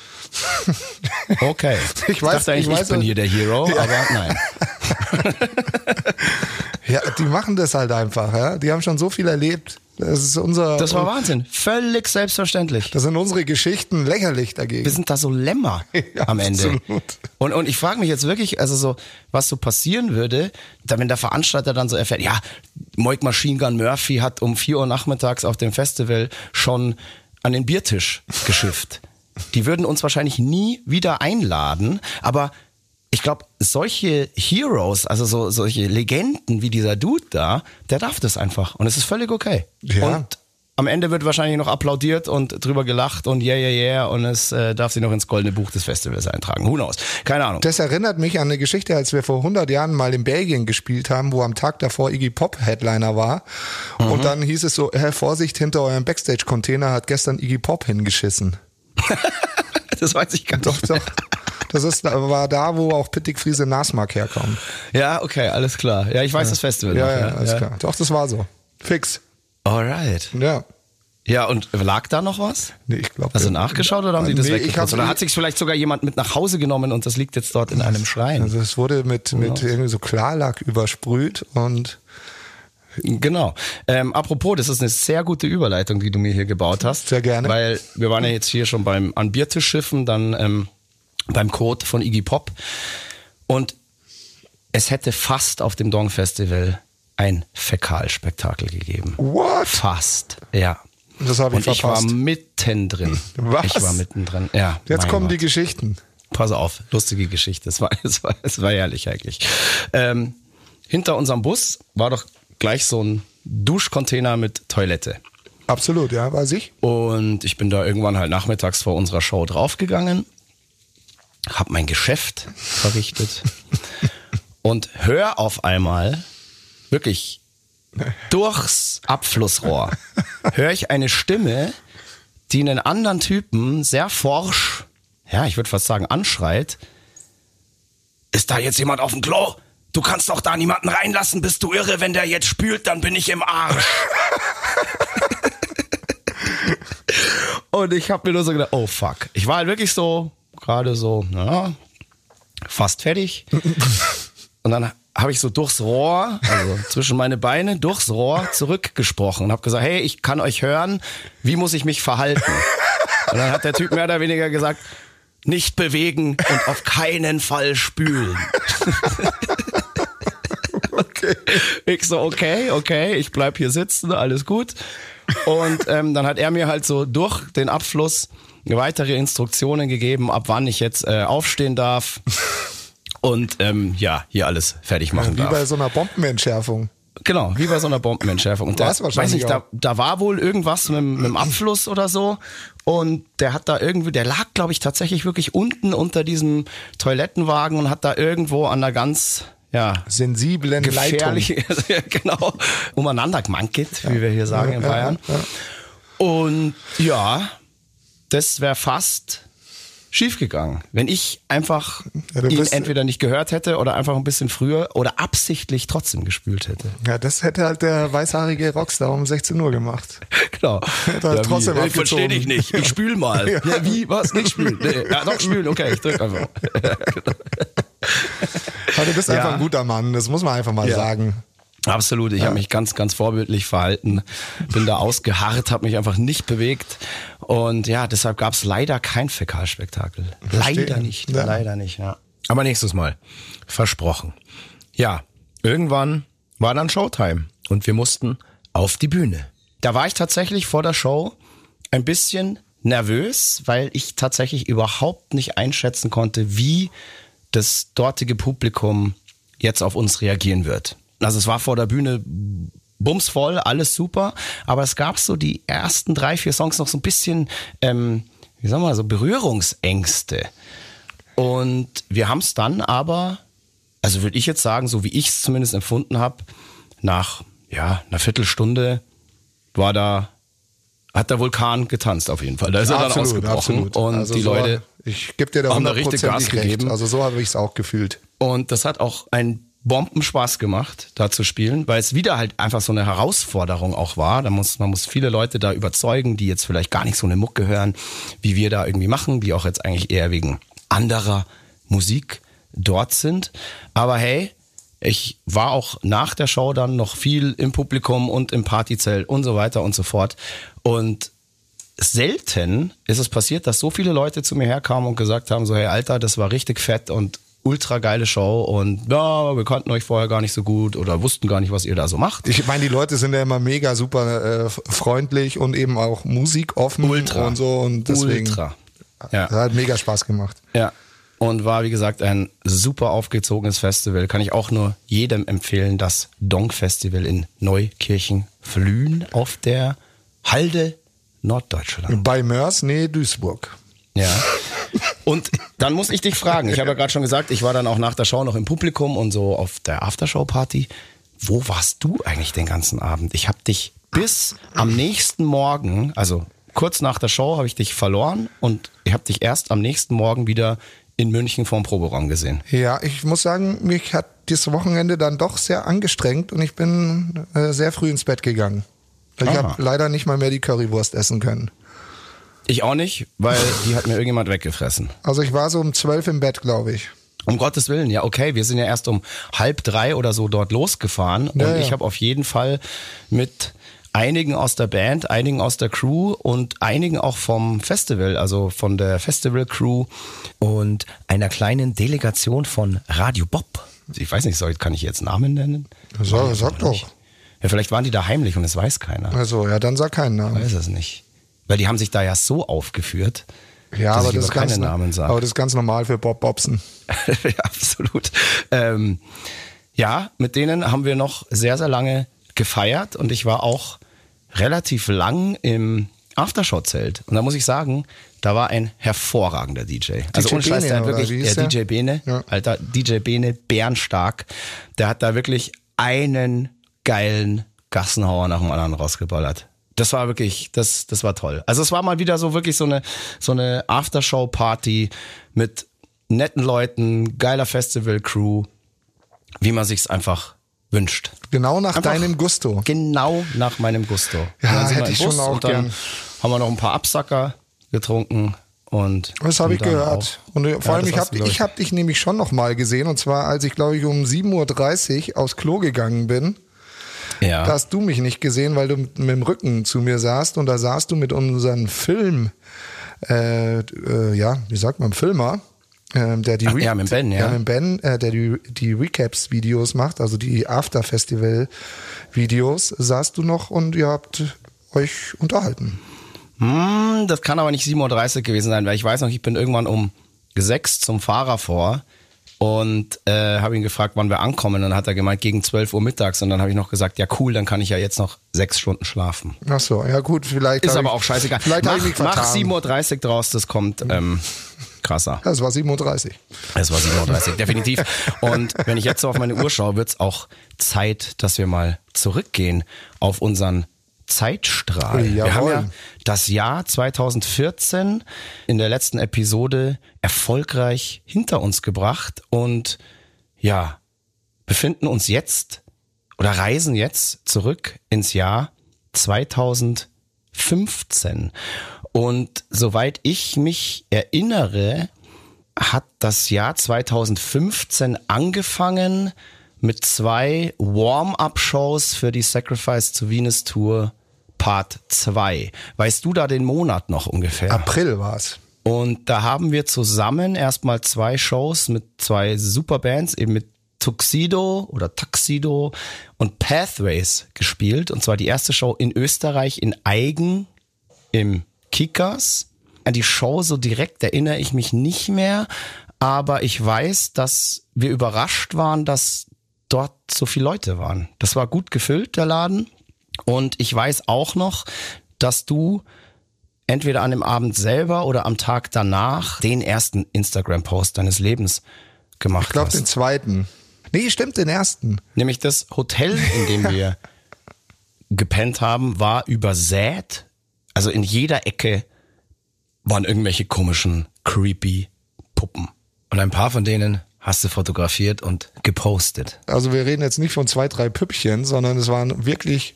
Okay. Ich weiß- dachte eigentlich, ich ich, weiß- bin hier der Hero, [LAUGHS] aber nein. [LAUGHS] Ja, die machen das halt einfach, ja. Die haben schon so viel erlebt. Das ist unser. Das war Wahnsinn. Völlig selbstverständlich. Das sind unsere Geschichten lächerlich dagegen. Wir sind da so Lämmer [LAUGHS] Ja, am Ende. absolut. Und, und ich frage mich jetzt wirklich, also so, was so passieren würde, wenn der Veranstalter dann so erfährt, ja, Moik Machine Gun Murphy hat um 4 Uhr nachmittags auf dem Festival schon an den Biertisch geschifft. Die würden uns wahrscheinlich nie wieder einladen, aber glaube, solche Heroes, also so, solche Legenden wie dieser Dude da, der darf das einfach. Und es ist völlig okay. Ja. Und am Ende wird wahrscheinlich noch applaudiert und drüber gelacht und yeah, yeah, yeah und es äh, darf sich noch ins goldene Buch des Festivals eintragen. Who knows? Keine Ahnung. Das erinnert mich an eine Geschichte, als wir vor 100 Jahren mal in Belgien gespielt haben, wo am Tag davor Iggy Pop Headliner war. Mhm. Und dann hieß es so, Herr Vorsicht, hinter eurem Backstage-Container hat gestern Iggy Pop hingeschissen. [LAUGHS] Das weiß ich gar nicht. Doch, doch. Das ist, war da, wo auch Pittig Friese Nasmark herkommen. Ja, okay, alles klar. Ja, ich weiß das Festival. Ja, noch, ja, alles klar. Doch, das war so. Fix. Alright. Ja. Ja, und lag da noch was? Nee, ich glaube. Hast du nachgeschaut oder haben die das Nee, ich weggeputzt? hab- Oder hat sich vielleicht sogar jemand mit nach Hause genommen und das liegt jetzt dort in einem Schrein? Also es wurde mit, mit irgendwie so Klarlack übersprüht und Genau. Ähm, apropos, das ist eine sehr gute Überleitung, die du mir hier gebaut hast. Sehr gerne. Weil wir waren ja jetzt hier schon beim an Biertisch schiffen, dann ähm, beim Code von Iggy Pop. Und es hätte fast auf dem Dong Festival ein Fäkalspektakel gegeben. What? Fast, ja. Das habe ich Und ich war verpasst. mittendrin. Was? Ich war mittendrin, ja. Jetzt kommen die Gott. Geschichten. Pass auf, lustige Geschichte. Es war, [LAUGHS] es war, es war herrlich eigentlich. Ähm, hinter unserem Bus war doch gleich so ein Duschcontainer mit Toilette. Absolut, ja, weiß ich. Und ich bin da irgendwann halt nachmittags vor unserer Show draufgegangen, hab mein Geschäft verrichtet [LAUGHS] und hör auf einmal wirklich durchs Abflussrohr höre ich eine Stimme, die einen anderen Typen sehr forsch, ja, ich würde fast sagen, anschreit. Ist da jetzt jemand auf dem Klo? Du kannst doch da niemanden reinlassen, bist du irre? Wenn der jetzt spült, dann bin ich im Arsch. [LAUGHS] Und ich habe mir nur so gedacht, oh fuck. Ich war halt wirklich so, gerade so, ja, fast fertig. [LAUGHS] Und dann habe ich so durchs Rohr, also zwischen meine Beine, durchs Rohr zurückgesprochen und habe gesagt, hey, ich kann euch hören, wie muss ich mich verhalten? Und dann hat der Typ mehr oder weniger gesagt, nicht bewegen und auf keinen Fall spülen. [LAUGHS] Okay. Ich so, okay, okay, ich bleib hier sitzen, alles gut. Und ähm, dann hat er mir halt so durch den Abfluss weitere Instruktionen gegeben, ab wann ich jetzt äh, aufstehen darf [LAUGHS] und ähm, ja, hier alles fertig machen Wie darf. bei so einer Bombenentschärfung. Genau, wie bei so einer Bombenentschärfung. Und da, weiß wahrscheinlich nicht, da, da war wohl irgendwas mit, dem- mit dem Abfluss oder so. Und der hat da irgendwie, der lag, glaube ich, tatsächlich wirklich unten unter diesem Toilettenwagen und hat da irgendwo an der ganz, ja, Sensiblen Leitung. gefährlich, [LAUGHS] ja, genau, umeinander gemankelt, wie wir hier sagen in Ja, Bayern. ja, ja. Und ja, das wäre fast schiefgegangen, wenn ich einfach Ja, ihn entweder nicht gehört hätte oder einfach ein bisschen früher oder absichtlich trotzdem gespült hätte. Ja, das hätte halt der weißhaarige Rockstar um 16 Uhr gemacht. [LAUGHS] Genau. Hätte er trotzdem wie? Ich verstehe dich nicht. Ich spül mal. [LAUGHS] ja. wie? Was? Nicht spülen? Nee. Ja, doch spülen. Okay, ich drück einfach. Aber [LAUGHS] du bist Ja. einfach ein guter Mann, das muss man einfach mal Ja. sagen. Absolut. Ich habe mich ganz, ganz vorbildlich verhalten. Bin da ausgeharrt, habe mich einfach nicht bewegt. Und ja, deshalb gab es leider kein Fäkalspektakel. Verstehe. Leider nicht. Ja. Leider nicht, ja. Aber nächstes Mal. Versprochen. Ja, irgendwann war dann Showtime und wir mussten auf die Bühne. Da war ich tatsächlich vor der Show ein bisschen nervös, weil ich tatsächlich überhaupt nicht einschätzen konnte, wie das dortige Publikum jetzt auf uns reagieren wird. Also es war vor der Bühne bumsvoll, alles super, aber es gab so die ersten drei, vier Songs noch so ein bisschen, ähm, wie sagen wir mal, so Berührungsängste. Und wir haben es dann aber, also würde ich jetzt sagen, so wie ich es zumindest empfunden habe, nach ja, einer Viertelstunde war da, hat der Vulkan getanzt auf jeden Fall. Da ist er dann ausgebrochen und Also die so, Leute Ich gebe dir da haben da richtig Gas recht. gegeben. Also so habe ich es auch gefühlt. Und das hat auch einen Bombenspaß gemacht, da zu spielen, weil es wieder halt einfach so eine Herausforderung auch war. Da muss, man muss viele Leute da überzeugen, die jetzt vielleicht gar nicht so eine Mucke hören, wie wir da irgendwie machen, die auch jetzt eigentlich eher wegen anderer Musik dort sind. Aber hey, ich war auch nach der Show dann noch viel im Publikum und im Partyzelt und so weiter und so fort. Und selten ist es passiert, dass so viele Leute zu mir herkamen und gesagt haben, so hey Alter, das war richtig fett und ultra geile Show und ja, wir kannten euch vorher gar nicht so gut oder wussten gar nicht, was ihr da so macht. Ich meine, die Leute sind ja immer mega super äh, freundlich und eben auch musikoffen Ultra. und so und deswegen Ultra. das Ja. hat mega Spaß gemacht. ja. Und war, wie gesagt, ein super aufgezogenes Festival. Kann ich auch nur jedem empfehlen, das Donk Festival in Neukirchen-Flühen auf der Halde Norddeutschland. Bei Mörs, nee, Duisburg. Ja. [LAUGHS] Und dann muss ich dich fragen, ich habe ja gerade schon gesagt, ich war dann auch nach der Show noch im Publikum und so auf der Aftershow-Party. Wo warst du eigentlich den ganzen Abend? Ich habe dich bis am nächsten Morgen, also kurz nach der Show, habe ich dich verloren und ich habe dich erst am nächsten Morgen wieder in München vorm Proberaum gesehen. Ja, ich muss sagen, mich hat dieses Wochenende dann doch sehr angestrengt und ich bin äh, sehr früh ins Bett gegangen. Ich habe leider nicht mal mehr die Currywurst essen können. Ich auch nicht, weil die hat mir irgendjemand weggefressen. Also ich war so um zwölf im Bett, glaube ich. Um Gottes Willen, ja, okay, wir sind ja erst um halb drei oder so dort losgefahren und Ja, ja. ich habe auf jeden Fall mit einigen aus der Band, einigen aus der Crew und einigen auch vom Festival, also von der Festival Crew und einer kleinen Delegation von Radio Bob. Ich weiß nicht, soll, kann ich jetzt Namen nennen? So, sag ich doch. Ja, vielleicht waren die da heimlich und es weiß keiner. Also, ja, dann sag keinen Namen. Weiß es nicht. Weil die haben sich da ja so aufgeführt, Ja, aber das, ganz, keine Namen sage. aber das ist ganz normal für Bob Bobson. [LAUGHS] ja, absolut. Ähm, ja, mit denen haben wir noch sehr, sehr lange gefeiert und ich war auch relativ lang im Aftershow-Zelt. Und da muss ich sagen, da war ein hervorragender DJ. Also ohne Scheiß, der hat wirklich, der? DJ Bene, Ja. alter DJ Bene, bärenstark. Der hat da wirklich einen geilen Gassenhauer nach dem anderen rausgeballert. Das war wirklich, das, das war toll. Also es war mal wieder so wirklich so eine, so eine Aftershow-Party mit netten Leuten, geiler Festival-Crew, wie man sich's einfach wünscht. Genau nach Einfach deinem Gusto. Genau nach meinem Gusto. Ja, hätte ich schon Bus auch und dann gern. haben wir noch ein paar Absacker getrunken Und Das habe ich gehört. auch- Und äh, vor Ja, allem, ich habe ich hab dich nämlich schon noch mal gesehen. Und zwar, als ich, glaube ich, um 7.30 Uhr aufs Klo gegangen bin. Ja. Da hast du mich nicht gesehen, weil du mit, mit dem Rücken zu mir saßt. Und da saßt du mit unseren Film, äh, äh, ja, wie sagt man, Filmer. ähm, Der die Ach, ja, mit Ben, ja. mit Ben, äh, der die, die Recaps-Videos macht, also die After-Festival-Videos, saßt du noch und ihr habt euch unterhalten. Hm, das kann aber nicht 7.30 Uhr gewesen sein, weil ich weiß noch, ich bin irgendwann um sechs zum Fahrer vor und äh, habe ihn gefragt, wann wir ankommen. Und dann hat er gemeint, gegen 12 Uhr mittags. Und dann habe ich noch gesagt, ja cool, dann kann ich ja jetzt noch sechs Stunden schlafen. Ach so, ja gut, vielleicht. Ist aber ich, auch scheißegal. Vielleicht mach ich mach vertan. 7.30 Uhr draus, das kommt ähm, krasser. Es war 37. Es war 7.30 Uhr, definitiv. Und wenn ich jetzt so auf meine Uhr schaue, wird es auch Zeit, dass wir mal zurückgehen auf unseren Zeitstrahl. Ui, wir haben jawohl. ja das Jahr 2014 in der letzten Episode erfolgreich hinter uns gebracht und ja, befinden uns jetzt oder reisen jetzt zurück ins Jahr 2015. Und soweit ich mich erinnere, hat das Jahr 2015 angefangen mit zwei Warm-up-Shows für die Sacrifice to Venus Tour Part 2. Weißt du da den Monat noch ungefähr? April war es. Und da haben wir zusammen erstmal zwei Shows mit zwei Superbands, eben mit Tuxedo oder Tuxedo und Pathways gespielt. Und zwar die erste Show in Österreich in Eigen im Kickers. An die Show so direkt erinnere ich mich nicht mehr, aber ich weiß, dass wir überrascht waren, dass dort so viele Leute waren. Das war gut gefüllt, der Laden. Und ich weiß auch noch, dass du entweder an dem Abend selber oder am Tag danach den ersten Instagram-Post deines Lebens gemacht Ich glaube, hast. den zweiten. Nee, stimmt, den ersten. Nämlich das Hotel, in dem [LAUGHS] wir gepennt haben, war übersät. Also in jeder Ecke waren irgendwelche komischen, creepy Puppen. Und ein paar von denen hast du fotografiert und gepostet. Also wir reden jetzt nicht von zwei, drei Püppchen, sondern es waren wirklich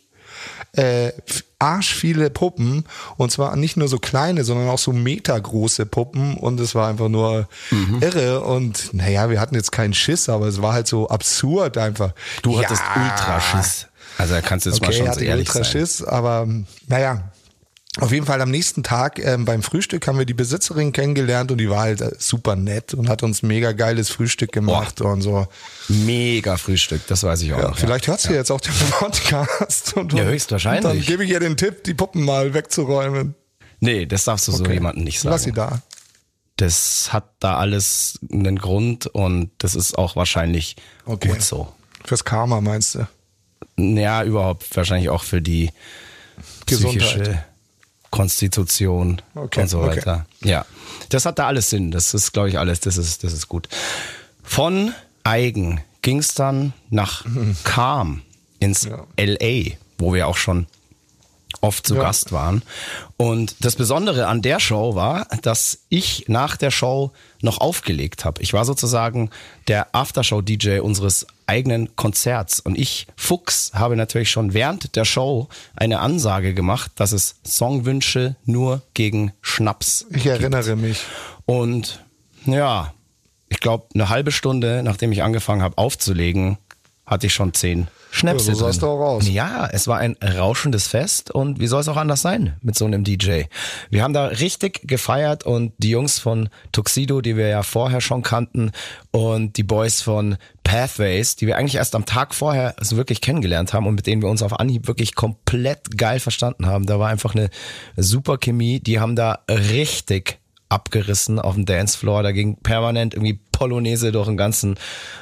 äh, arschviele Puppen und zwar nicht nur so kleine, sondern auch so metergroße Puppen und es war einfach nur Mhm. irre und naja, wir hatten jetzt keinen Schiss, aber es war halt so absurd einfach. Du Ja. hattest Ultraschiss. Also da kannst du jetzt mal Okay, schon so ehrlich ultra sein. Aber naja. Auf jeden Fall am nächsten Tag ähm, beim Frühstück haben wir die Besitzerin kennengelernt und die war halt äh, super nett und hat uns mega geiles Frühstück gemacht und so. Mega Frühstück, das weiß ich auch Ja, noch. vielleicht hört sie jetzt auch den [LAUGHS] Podcast. Und Ja, höchstwahrscheinlich. Und dann gebe ich ihr den Tipp, die Puppen mal wegzuräumen. Nee, das darfst du so Okay. jemandem nicht sagen. Lass sie da. Das hat da alles einen Grund und das ist auch wahrscheinlich Okay. gut so. Fürs Karma meinst du? Ja, überhaupt wahrscheinlich auch für die psychische Gesundheit. Konstitution Okay, und so okay. weiter. Ja, das hat da alles Sinn. Das ist, glaube ich, alles. Das ist, das ist gut. Von Eigen ging es dann nach Calm ins Ja. LA, wo wir auch schon oft zu Ja. Gast waren. Und das Besondere an der Show war, dass ich nach der Show noch aufgelegt habe. Ich war sozusagen der Aftershow-DJ unseres eigenen Konzerts. Und ich, Fuchs, habe natürlich schon während der Show eine Ansage gemacht, dass es Songwünsche nur gegen Schnaps Ich erinnere mich. und ja, ich glaube, eine halbe Stunde, nachdem ich angefangen habe aufzulegen, hatte ich schon zehn Schnäpse Ja, so sah's drin. doch aus. Ja, es war ein rauschendes Fest und wie soll es auch anders sein mit so einem DJ? Wir haben da richtig gefeiert und die Jungs von Tuxedo, die wir ja vorher schon kannten und die Boys von Pathways, die wir eigentlich erst am Tag vorher so wirklich kennengelernt haben und mit denen wir uns auf Anhieb wirklich komplett geil verstanden haben. Da war einfach eine super Chemie. Die haben da richtig abgerissen auf dem Dancefloor. Da ging permanent irgendwie Polonaise durch den ganzen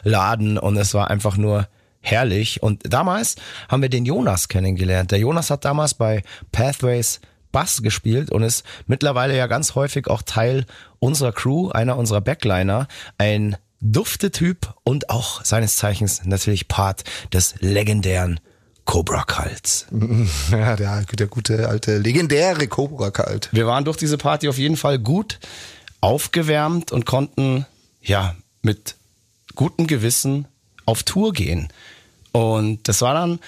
Laden und es war einfach nur herrlich. Und damals haben wir den Jonas kennengelernt. Der Jonas hat damals bei Pathways Bass gespielt und ist mittlerweile ja ganz häufig auch Teil unserer Crew, einer unserer Backliner. Ein Duftetyp und auch seines Zeichens natürlich Part des legendären Cobra Cults. [LAUGHS] Ja, der, der gute alte legendäre Cobra Kalt. Wir waren durch diese Party auf jeden Fall gut aufgewärmt und konnten ja mit gutem Gewissen auf Tour gehen. Und das war dann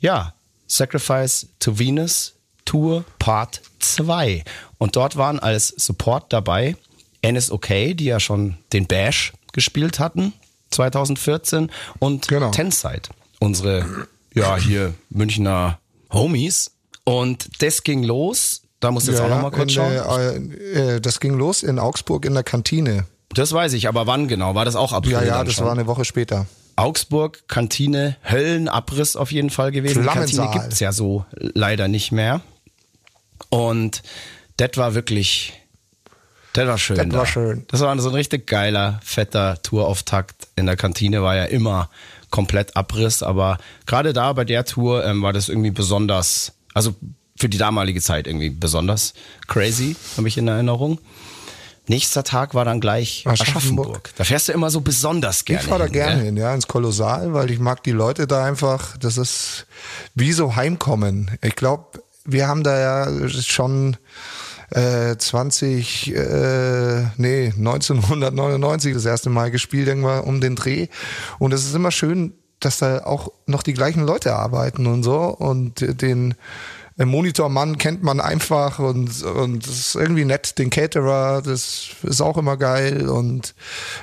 ja Sacrifice to Venus Tour Part 2. Und dort waren als Support dabei NSOK, die ja schon den Bash gespielt hatten 2014 und Genau. Tenside, unsere ja hier Münchner Homies. Und das ging los. Da muss jetzt auch noch mal kurz schauen. äh, äh, das ging los in Augsburg in der Kantine. Das weiß ich, aber wann genau? War das auch April? Ja, ja, das schon? war eine Woche später. Augsburg, Kantine, Höllenabriss auf jeden Fall gewesen. Die Kantine gibt's ja so leider nicht mehr. Und das war wirklich, das war schön. Das da. war schön. Das war so ein richtig geiler, fetter Tourauftakt. In der Kantine war ja immer komplett Abriss, aber gerade da bei der Tour ähm, war das irgendwie besonders, also für die damalige Zeit irgendwie besonders crazy, habe ich in Erinnerung. Nächster Tag war dann gleich Aschaffenburg. Aschaffenburg. Da fährst du immer so besonders gerne Ich fahre da hin, gerne gell? hin, ja, ins Kolossal, weil ich mag die Leute da einfach, das ist wie so Heimkommen. Ich glaube, wir haben da ja schon äh, 20, äh, nee, 1999 das erste Mal gespielt, irgendwann um den Dreh. Und es ist immer schön, dass da auch noch die gleichen Leute arbeiten und so. Und den Monitormann kennt man einfach und, und das ist irgendwie nett. Den Caterer, das ist auch immer geil und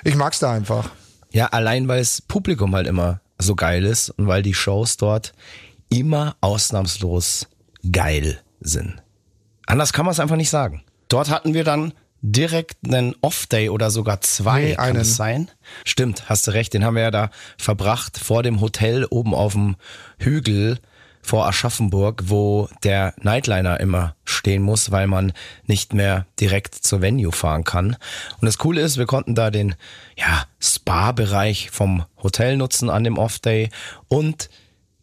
ich mag's da einfach. Ja, allein weil das Publikum halt immer so geil ist und weil die Shows dort immer ausnahmslos geil sind. Anders kann man es einfach nicht sagen. Dort hatten wir dann direkt einen Off-Day oder sogar zwei, Nee, kann es sein? Stimmt, hast du recht, den haben wir ja da verbracht vor dem Hotel oben auf dem Hügel vor Aschaffenburg, wo der Nightliner immer stehen muss, weil man nicht mehr direkt zur Venue fahren kann. Und das Coole ist, wir konnten da den ja, Spa-Bereich vom Hotel nutzen an dem Off-Day und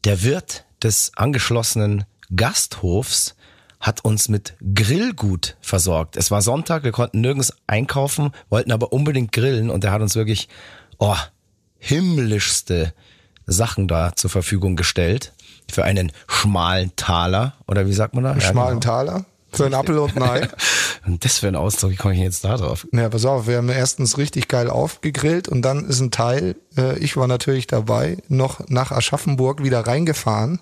der Wirt des angeschlossenen Gasthofs hat uns mit Grillgut versorgt. Es war Sonntag, wir konnten nirgends einkaufen, wollten aber unbedingt grillen und er hat uns wirklich oh, himmlischste Sachen da zur Verfügung gestellt für einen schmalen Taler oder wie sagt man da? Ja, schmalen genau. Taler für einen Apfel und ein Ei. [LAUGHS] Und das für ein Ausdruck, wie komme ich jetzt da drauf? Ja, pass auf, wir haben erstens richtig geil aufgegrillt und dann ist ein Teil, äh, ich war natürlich dabei, noch nach Aschaffenburg wieder reingefahren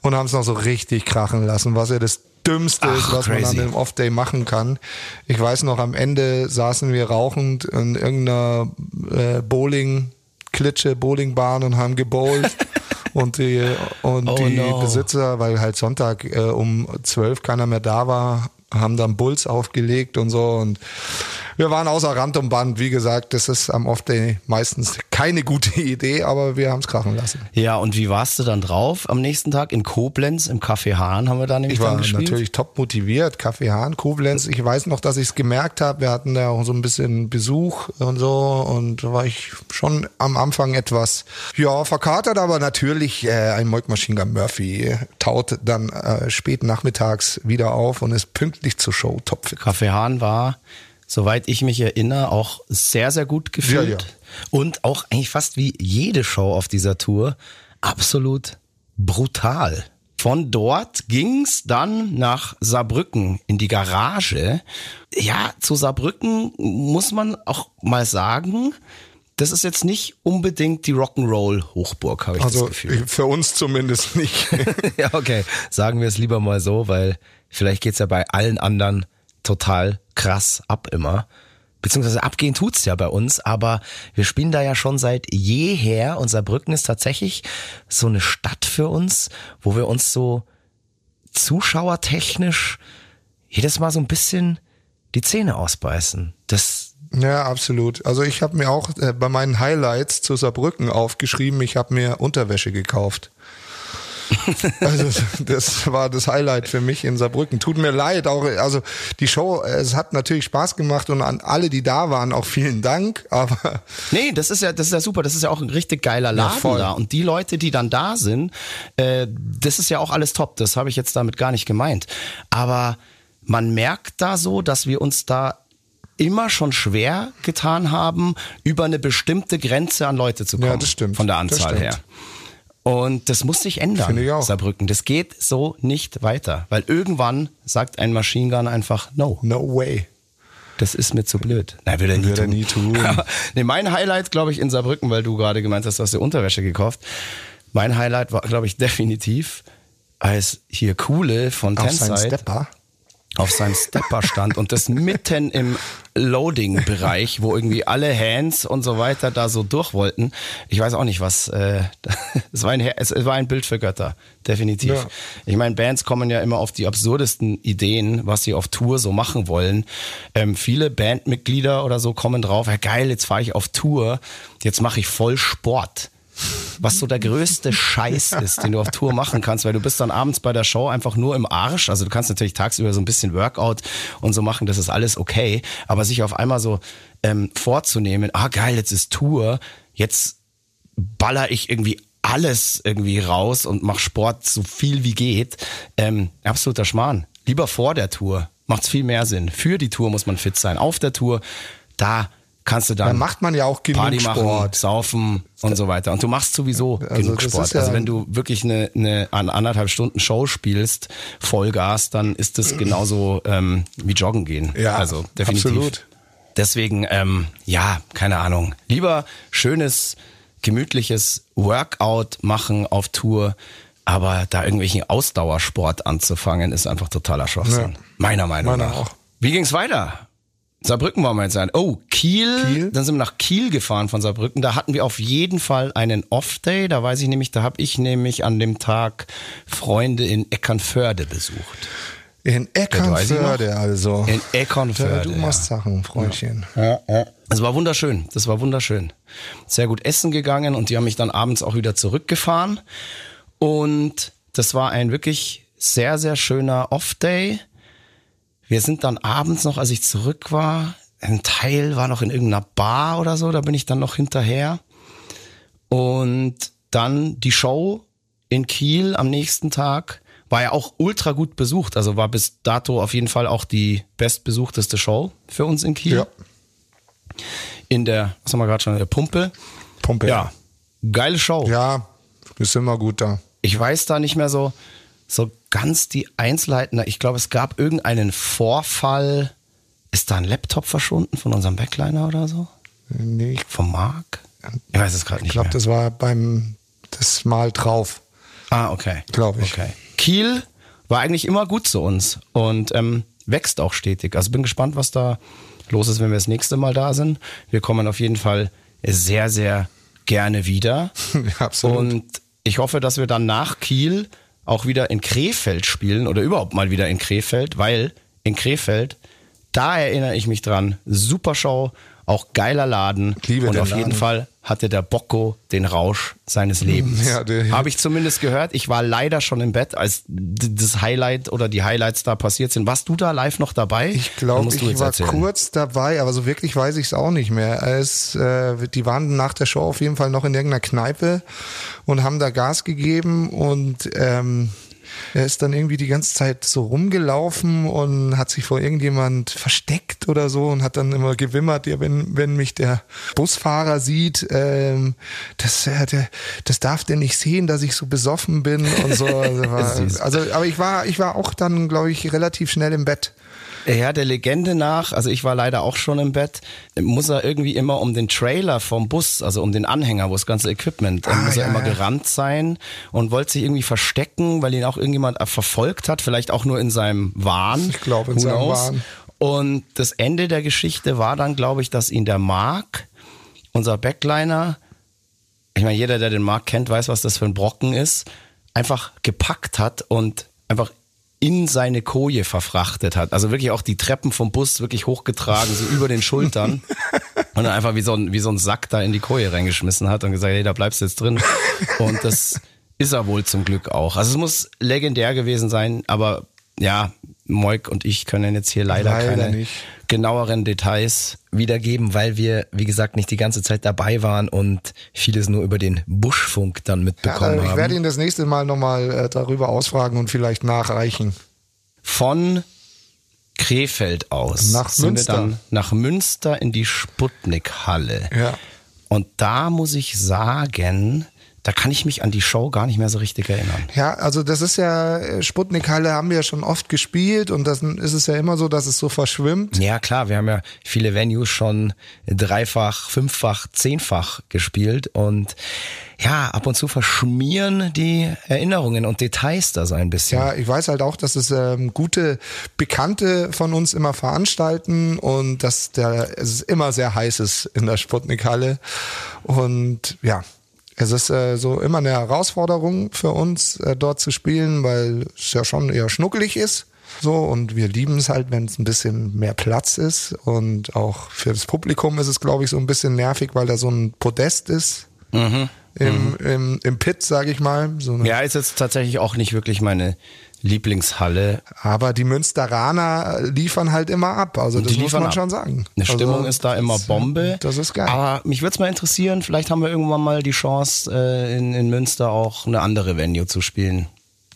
und haben es noch so richtig krachen lassen, was ja das Dümmste ist, Ach, was man crazy. an einem Off-Day machen kann. Ich weiß noch, am Ende saßen wir rauchend in irgendeiner äh, Bowling, Klitsche, Bowlingbahn und haben gebowlt. [LAUGHS] Und die, und Oh die no. Besitzer, weil halt Sonntag äh, um zwölf keiner mehr da war, haben dann Bulls aufgelegt und so. Und wir waren außer Rand und Band. Wie gesagt, das ist am Off-Day meistens keine gute [LAUGHS] Idee, aber wir haben es krachen lassen. Ja, und wie warst du dann drauf am nächsten Tag? In Koblenz, im Café Hahn haben wir da nämlich Ich war natürlich top motiviert. Kaffee Hahn, Koblenz. Ich weiß noch, dass ich es gemerkt habe. Wir hatten da auch so ein bisschen Besuch und so. Und da war ich schon am Anfang etwas, ja, verkatert. Aber natürlich äh, ein Moik Machine Gun Murphy taut dann äh, spät nachmittags wieder auf und ist pünktlich zur Show topfit. Café Hahn war, soweit ich mich erinnere, auch sehr, sehr gut gefüllt. Ja, ja. Und auch eigentlich fast wie jede Show auf dieser Tour absolut brutal. Von dort ging's dann nach Saarbrücken in die Garage. Ja, zu Saarbrücken muss man auch mal sagen, das ist jetzt nicht unbedingt die Rock'n'Roll-Hochburg, habe ich Also das Gefühl. für uns zumindest nicht. [LAUGHS] ja, okay. Sagen wir es lieber mal so, weil vielleicht geht's ja bei allen anderen total krass ab immer. Beziehungsweise abgehen tut's ja bei uns, aber wir spielen da ja schon seit jeher. und Saarbrücken ist tatsächlich so eine Stadt für uns, wo wir uns so zuschauertechnisch jedes Mal so ein bisschen die Zähne ausbeißen. Das, Ja, absolut. Also ich habe mir auch äh, bei meinen Highlights zu Saarbrücken aufgeschrieben, ich habe mir Unterwäsche gekauft. [LAUGHS] also das war das Highlight für mich in Saarbrücken. Tut mir leid, auch also die Show, es hat natürlich Spaß gemacht und an alle, die da waren, auch vielen Dank. Aber [LAUGHS] Nee, das ist ja, das ist ja super. Das ist ja auch ein richtig geiler Laden voll. da. Und die Leute, die dann da sind, äh, das ist ja auch alles top. Das habe ich jetzt damit gar nicht gemeint. Aber man merkt da so, dass wir uns da immer schon schwer getan haben, über eine bestimmte Grenze an Leute zu kommen. Ja, das stimmt. Von der Anzahl her. Und das muss sich ändern, Finde ich auch. Saarbrücken. Das geht so nicht weiter. Weil irgendwann sagt ein Machine Gun einfach No. no way. Das ist mir zu blöd. Nein, will er nie er tun. nie tun. [LAUGHS] nee, mein Highlight, glaube ich, in Saarbrücken, weil du gerade gemeint hast, du hast dir Unterwäsche gekauft. Mein Highlight war, glaube ich, [LAUGHS] definitiv als hier Coole von Tenside Stepper. Auf seinem Stepper stand und das mitten im Loading-Bereich, wo irgendwie alle Hands und so weiter da so durch wollten. Ich weiß auch nicht, was. Äh, [LAUGHS] es, war ein, es war ein Bild für Götter, definitiv. Ja. Ich meine, Bands kommen ja immer auf die absurdesten Ideen, was sie auf Tour so machen wollen. Ähm, viele Bandmitglieder oder so kommen drauf, ja geil, jetzt fahre ich auf Tour, jetzt mache ich voll Sport was so der größte Scheiß ist, den du auf Tour machen kannst, weil du bist dann abends bei der Show einfach nur im Arsch. Also du kannst natürlich tagsüber so ein bisschen Workout und so machen, das ist alles okay. Aber sich auf einmal so ähm, vorzunehmen, ah geil, jetzt ist Tour, jetzt baller ich irgendwie alles irgendwie raus und mach Sport so viel wie geht. Ähm, absoluter Schmarrn. Lieber vor der Tour macht's viel mehr Sinn. Für die Tour muss man fit sein. Auf der Tour, da kannst du dann Da macht man ja auch genug Party machen, Sport. saufen und so weiter. Und du machst sowieso Also genug Sport. ist ja- also wenn du wirklich eine, eine an anderthalb Stunden Show spielst, Vollgas, dann ist das genauso ähm, wie Joggen gehen. Ja, also definitiv. absolut. Deswegen, ähm, ja, keine Ahnung. Lieber schönes, gemütliches Workout machen auf Tour, aber da irgendwelchen Ausdauersport anzufangen, ist einfach totaler Schwachsinn. Ja. Meiner Meinung Meiner nach. auch. Wie ging's weiter? Saarbrücken waren wir jetzt ein. Oh, Kiel. Kiel. Dann sind wir nach Kiel gefahren von Saarbrücken. Da hatten wir auf jeden Fall einen Off-Day. Da weiß ich nämlich, da habe ich nämlich an dem Tag Freunde in Eckernförde besucht. In. Eckernförde also. In Eckernförde. Du machst Sachen, Freundchen. Es war wunderschön. Das war wunderschön. Sehr gut essen gegangen und die haben mich dann abends auch wieder zurückgefahren. Und das war ein wirklich sehr, sehr schöner Off-Day. Wir sind dann abends noch, als ich zurück war, ein Teil war noch in irgendeiner Bar oder so, da bin ich dann noch hinterher. Und dann die Show in Kiel am nächsten Tag war ja auch ultra gut besucht. Also war bis dato auf jeden Fall auch die bestbesuchteste Show für uns in Kiel Ja. in der, was haben wir gerade schon, der Pumpe. Pumpe. Ja, geile Show. Ja, ist immer gut da. Ich weiß da nicht mehr so, so ganz die Einzelheiten. Ich glaube, es gab irgendeinen Vorfall. Ist da ein Laptop verschwunden von unserem Backliner oder so? Nee, ich Vom Mark? Ich weiß es gerade nicht glaube, mehr. das war beim das Mal drauf. Ah, okay. Glaub ich. Okay. Kiel war eigentlich immer gut zu uns und ähm, wächst auch stetig. Also bin gespannt, was da los ist, wenn wir das nächste Mal da sind. Wir kommen auf jeden Fall sehr, sehr gerne wieder. [LAUGHS] Ja, absolut. Und ich hoffe, dass wir dann nach Kiel auch wieder in Krefeld spielen oder überhaupt mal wieder in Krefeld, weil in Krefeld, da erinnere ich mich dran, super Show, auch geiler Laden. Liebe und auf jeden Laden. Fall hatte der Bocco den Rausch seines Lebens. Ja, Habe ich zumindest gehört. Ich war leider schon im Bett, als das Highlight oder die Highlights da passiert sind. Warst du da live noch dabei? Ich glaube, ich war erzählen. kurz dabei, aber so wirklich weiß ich es auch nicht mehr. Es, äh, die waren nach der Show auf jeden Fall noch in irgendeiner Kneipe und haben da Gas gegeben und ähm, er ist dann irgendwie die ganze Zeit so rumgelaufen und hat sich vor irgendjemand versteckt oder so und hat dann immer gewimmert, ja, wenn, wenn mich der Busfahrer sieht, ähm, das, äh, der, das darf der nicht sehen, dass ich so besoffen bin und so. Also, [LAUGHS] war, also aber ich war, ich war auch dann, glaube ich, relativ schnell im Bett. Ja, der Legende nach, also ich war leider auch schon im Bett, muss er irgendwie immer um den Trailer vom Bus, also um den Anhänger, wo das ganze Equipment, äh, Ah, muss er ja, immer ja. gerannt sein und wollte sich irgendwie verstecken, weil ihn auch irgendjemand äh, verfolgt hat, vielleicht auch nur in seinem Wahn. Ich glaube, in seinem? Wahn. Und das Ende der Geschichte war dann, glaube ich, dass ihn der Mark, unser Backliner, ich meine, jeder, der den Markt kennt, weiß, was das für ein Brocken ist, einfach gepackt hat und einfach in seine Koje verfrachtet hat. Also wirklich auch die Treppen vom Bus wirklich hochgetragen, so über den Schultern. [LAUGHS] Und dann einfach wie so, ein, wie so ein Sack da in die Koje reingeschmissen hat und gesagt, hey, da bleibst du jetzt drin. Und das ist er wohl zum Glück auch. Also es muss legendär gewesen sein, aber ja, Moik und ich können jetzt hier leider, Leider keine nicht. Genaueren Details wiedergeben, weil wir, wie gesagt, nicht die ganze Zeit dabei waren und vieles nur über den Buschfunk dann Ja, mitbekommen ich haben. werde ihn das nächste Mal nochmal äh, darüber ausfragen und vielleicht nachreichen. von Krefeld aus Nach sind Münster. wir dann nach Münster in die Sputnik-Halle. Ja. Und da muss ich sagen, da kann ich mich an die Show gar nicht mehr so richtig erinnern. Ja, also das ist ja, äh, Sputnik-Halle haben wir ja schon oft gespielt und dann ist es ja immer so, dass es so verschwimmt. Ja, klar, wir haben ja viele Venues schon dreifach, fünffach, zehnfach gespielt und ja, ab und zu verschmieren die Erinnerungen und Details da so ein bisschen. Ja, ich weiß halt auch, dass es ähm, gute Bekannte von uns immer veranstalten und dass der es immer sehr heiß ist in der Sputnik-Halle. Und ja, es ist äh, so immer eine Herausforderung für uns, äh, dort zu spielen, weil es ja schon eher schnuckelig ist. So, und wir lieben es halt, wenn es ein bisschen mehr Platz ist. Und auch für das Publikum ist es, glaube ich, so ein bisschen nervig, weil da so ein Podest ist. Mhm. Im, Mhm. im, im Pit, sage ich mal. So Ja, ist jetzt tatsächlich auch nicht wirklich meine Lieblingshalle. Aber die Münsteraner liefern halt immer ab. Also das muss man ab. schon sagen. Eine Stimmung also, ist da immer Bombe. Das ist geil. Aber mich würde es mal interessieren, vielleicht haben wir irgendwann mal die Chance, äh, in, in Münster auch eine andere Venue zu spielen.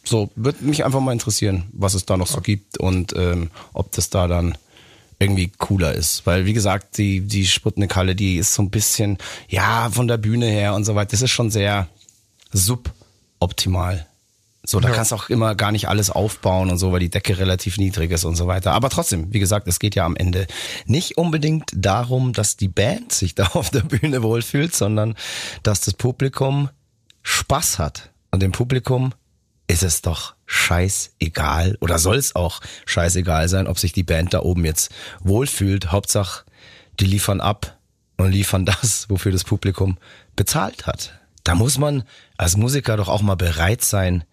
So, würde mich einfach mal interessieren, was es da noch so gibt und ähm, ob das da dann irgendwie cooler ist. Weil, wie gesagt, die, die Sputnik-Halle, die ist so ein bisschen, ja, von der Bühne her und so weiter, das ist schon sehr suboptimal. So, da Ja. kannst du auch immer gar nicht alles aufbauen und so, weil die Decke relativ niedrig ist und so weiter. Aber trotzdem, wie gesagt, es geht ja am Ende nicht unbedingt darum, dass die Band sich [LAUGHS] da auf der Bühne wohlfühlt, sondern dass das Publikum Spaß hat. Und dem Publikum ist es doch scheißegal oder soll es auch scheißegal sein, ob sich die Band da oben jetzt wohlfühlt. Hauptsache, die liefern ab und liefern [LAUGHS] das, wofür das Publikum bezahlt hat. Da muss man als Musiker doch auch mal bereit sein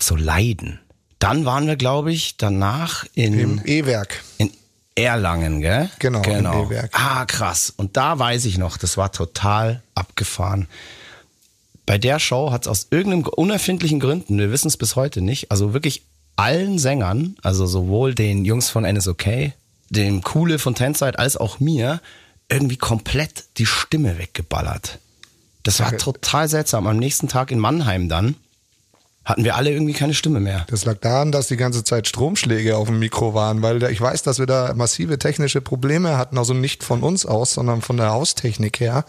zu leiden. Dann waren wir, glaube ich, danach in, Im E-Werk. in Erlangen, gell? Genau, im genau. E-Werk. Ah, krass. Und da weiß ich noch, das war total abgefahren. Bei der Show hat es aus irgendeinem unerfindlichen Gründen, wir wissen es bis heute nicht, also wirklich allen Sängern, also sowohl den Jungs von NSOK, dem Coole von Tenside, als auch mir, irgendwie komplett die Stimme weggeballert. Das war total seltsam. Am nächsten Tag in Mannheim dann hatten wir alle irgendwie keine Stimme mehr. Das lag daran, dass die ganze Zeit Stromschläge auf dem Mikro waren, weil ich weiß, dass wir da massive technische Probleme hatten, also nicht von uns aus, sondern von der Haustechnik her.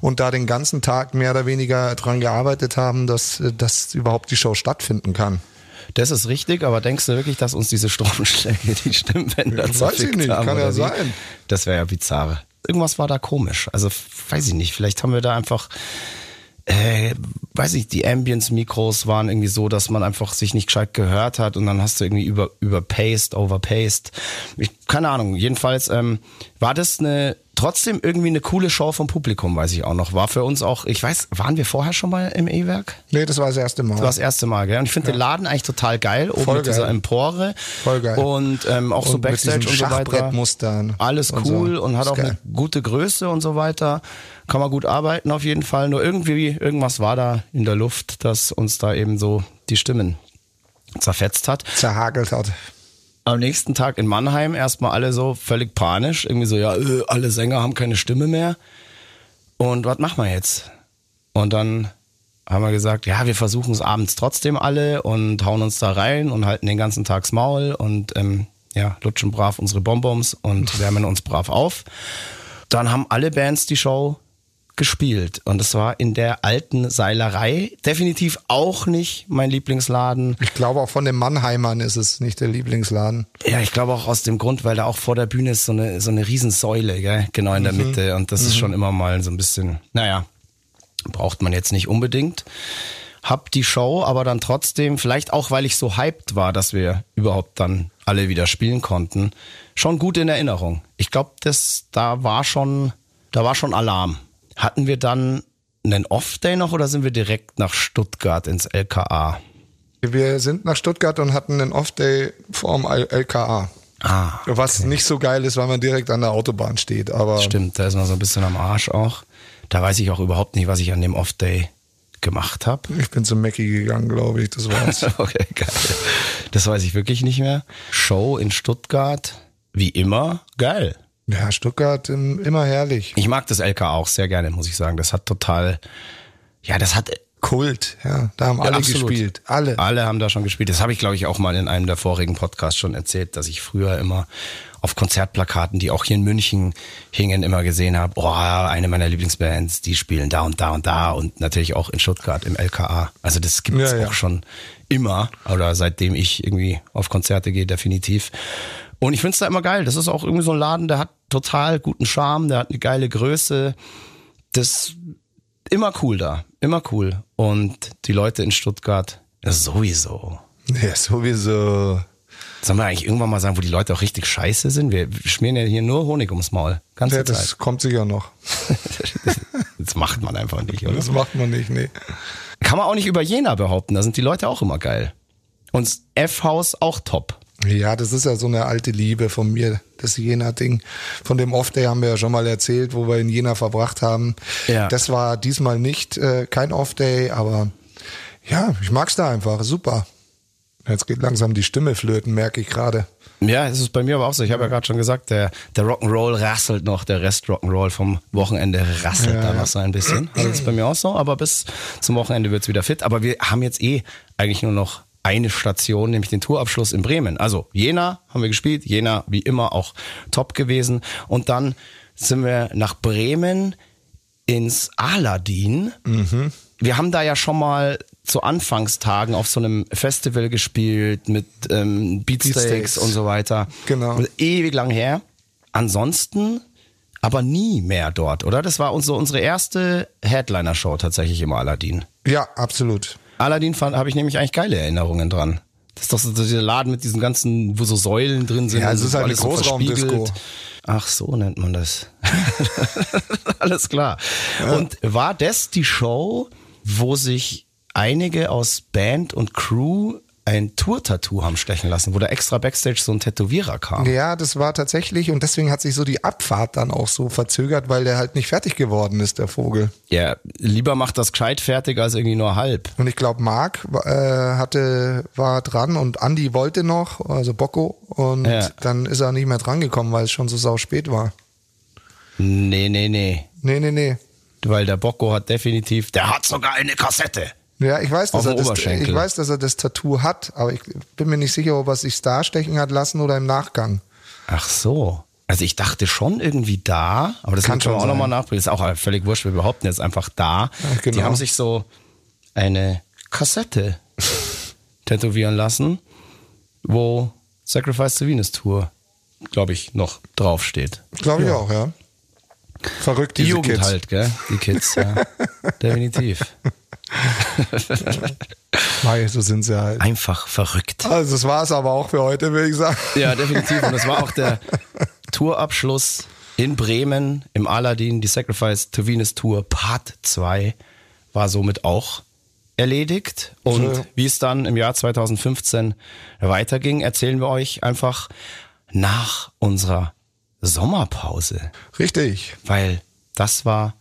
Und da den ganzen Tag mehr oder weniger dran gearbeitet haben, dass, äh, dass überhaupt die Show stattfinden kann. Das ist richtig, aber denkst du wirklich, dass uns diese Stromschläge die Stimmbänder Weiß ich nicht, haben? kann ja wie? sein. Das wäre ja bizarr. Irgendwas war da komisch. Also weiß ich nicht. Vielleicht haben wir da einfach, äh, weiß ich, die Ambience-Mikros waren irgendwie so, dass man einfach sich nicht gescheit gehört hat und dann hast du irgendwie über überpaced, overpaced. Ich, keine Ahnung. Jedenfalls ähm, war das eine trotzdem irgendwie eine coole Show vom Publikum, weiß ich auch noch. War für uns auch, ich weiß, waren wir vorher schon mal im E-Werk? Nee, das war das erste Mal. Das war das erste Mal, gell? Und ich finde den Laden eigentlich total geil, oben Voll mit dieser geil. Empore. Voll geil. Und ähm, auch so Und mit Backstage und so weiter. Alles und so. cool und hat auch geil. eine gute Größe und so weiter. Kann man gut arbeiten auf jeden Fall. Nur irgendwie, irgendwas war da in der Luft, dass uns da eben so die Stimmen zerfetzt hat. Zerhagelt hat. Am nächsten Tag in Mannheim erstmal alle so völlig panisch. Irgendwie so, ja, äh, alle Sänger haben keine Stimme mehr. Und was machen wir jetzt? Und dann haben wir gesagt, ja, wir versuchen es abends trotzdem alle und hauen uns da rein und halten den ganzen Tags Maul und ähm, ja, lutschen brav unsere Bonbons und wärmen uns brav auf. Dann haben alle Bands die Show gespielt und es war in der alten Seilerei definitiv auch nicht mein Lieblingsladen. Ich glaube auch von den Mannheimern ist es nicht der Lieblingsladen. Ja, ich glaube auch aus dem Grund, weil da auch vor der Bühne ist so eine, so eine Riesensäule, gell? genau in der Mitte. Und das ist schon immer mal so ein bisschen, naja, braucht man jetzt nicht unbedingt. Hab die Show aber dann trotzdem, vielleicht auch, weil ich so hyped war, dass wir überhaupt dann alle wieder spielen konnten, schon gut in Erinnerung. Ich glaube, das, da war schon, da war schon Alarm. Hatten wir dann einen Off-Day noch oder sind wir direkt nach Stuttgart ins LKA? Wir sind nach Stuttgart und hatten einen Off-Day vorm LKA. Ah, Was nicht so geil ist, weil man direkt an der Autobahn steht. Aber Stimmt, da ist man so ein bisschen am Arsch auch. Da weiß ich auch überhaupt nicht, was ich an dem Off-Day gemacht habe. ich bin zum Mackie gegangen, glaube ich. Das war's. [LAUGHS] okay, geil. Das weiß ich wirklich nicht mehr. Show in Stuttgart, wie immer, geil. Ja, Stuttgart ähm, immer herrlich. Ich mag das LK auch sehr gerne, muss ich sagen. Das hat total, ja, das hat Kult, ja. Da haben alle absolut. gespielt. Alle. Alle haben da schon gespielt. Das habe ich, glaube ich, auch mal in einem der vorigen Podcasts schon erzählt, dass ich früher immer auf Konzertplakaten, die auch hier in München hingen, immer gesehen habe, oh, eine meiner Lieblingsbands, die spielen da und da und da und natürlich auch in Stuttgart im LKA. Also das gibt's Ja, ja. auch schon immer oder seitdem ich irgendwie auf Konzerte gehe, definitiv. Und ich find's da immer geil. Das ist auch irgendwie so ein Laden, der hat total guten Charme, der hat eine geile Größe. Das immer cool da, immer cool. Und die Leute in Stuttgart ja, sowieso. Ja, sowieso. Sollen wir eigentlich irgendwann mal sagen, wo die Leute auch richtig scheiße sind? Wir schmieren ja hier nur Honig ums Maul. Ganze Ja, das Zeit. kommt sicher noch. [LAUGHS] Das macht man einfach nicht, oder? Das macht man nicht, nee. Kann man auch nicht über Jena behaupten. Da sind die Leute auch immer geil. Und F-Haus auch top. Ja, das ist ja so eine alte Liebe von mir, das Jena-Ding. Von dem Off-Day haben wir ja schon mal erzählt, wo wir in Jena verbracht haben. Ja. Das war diesmal nicht äh, kein Off-Day, aber ja, ich mag's da einfach, super. Jetzt geht langsam die Stimme flöten, merke ich gerade. Ja, es ist bei mir aber auch so. Ich habe ja gerade schon gesagt, der, der Rock'n'Roll rasselt noch, der Rest Rock'n'Roll vom Wochenende rasselt Ja, da noch so ein bisschen. Also das ist bei mir auch so, aber bis zum Wochenende wird's wieder fit. Aber wir haben jetzt eh eigentlich nur noch eine Station, nämlich den Tourabschluss in Bremen. Also Jena haben wir gespielt, Jena wie immer auch top gewesen. Und dann sind wir nach Bremen ins Aladdin. Wir haben da ja schon mal zu Anfangstagen auf so einem Festival gespielt mit ähm, Beatsteaks Beatsteaks. und so weiter. Genau. Ewig lang her. Ansonsten aber nie mehr dort, oder? Das war unsere, unsere erste Headliner-Show tatsächlich im Aladdin. Ja, absolut. Aladdin fand- habe ich nämlich eigentlich geile Erinnerungen dran. Das ist doch so dieser Laden mit diesen ganzen, wo so Säulen drin sind. Ja, es ist halt alles eine Großraumdisco. verspiegelt. Ach, so nennt man das. [LAUGHS] Alles klar. Und war das die Show, wo sich einige aus Band und Crew ein Tour-Tattoo haben stechen lassen, wo da extra Backstage so ein Tätowierer kam? Ja, das war tatsächlich und deswegen hat sich so die Abfahrt dann auch so verzögert, weil der halt nicht fertig geworden ist, der Vogel. Ja, lieber macht das gescheit fertig als irgendwie nur halb. Und ich glaube, Marc äh, hatte, war dran und Andy wollte noch, also Bocco, und Ja. dann ist er nicht mehr dran gekommen, weil es schon so sau spät war. Nee, nee, nee. Nee, nee, nee. Weil der Bocco hat definitiv, der hat sogar eine Kassette. Ja, ich weiß, dass er das, ich weiß, dass er das Tattoo hat, aber ich bin mir nicht sicher, ob er sich da stechen hat lassen oder im Nachgang. Ach so. Also ich dachte schon irgendwie da, aber das Kann schon auch nochmal nachprüfen. Ist auch völlig wurscht, wir behaupten jetzt einfach da. Ach, genau. Die haben sich so eine Kassette [LAUGHS] tätowieren lassen, wo Sacrifice to Venus Tour, glaube ich, noch draufsteht. Glaube ich auch, ja. Verrückt, Die diese Jugend Kids. halt, gell? Die Kids, ja. [LAUGHS] Definitiv. [LAUGHS] Mei, so sind sie halt. Einfach verrückt. Also das war's aber auch für heute, würde ich sagen. Ja, definitiv. Und das war auch der [LAUGHS] Tourabschluss in Bremen im Aladdin, die Sacrifice to Venus Tour Part 2 war somit auch erledigt. Und So. wie es dann im Jahr 2015 weiterging, erzählen wir euch einfach nach unserer Sommerpause. Richtig. Weil das war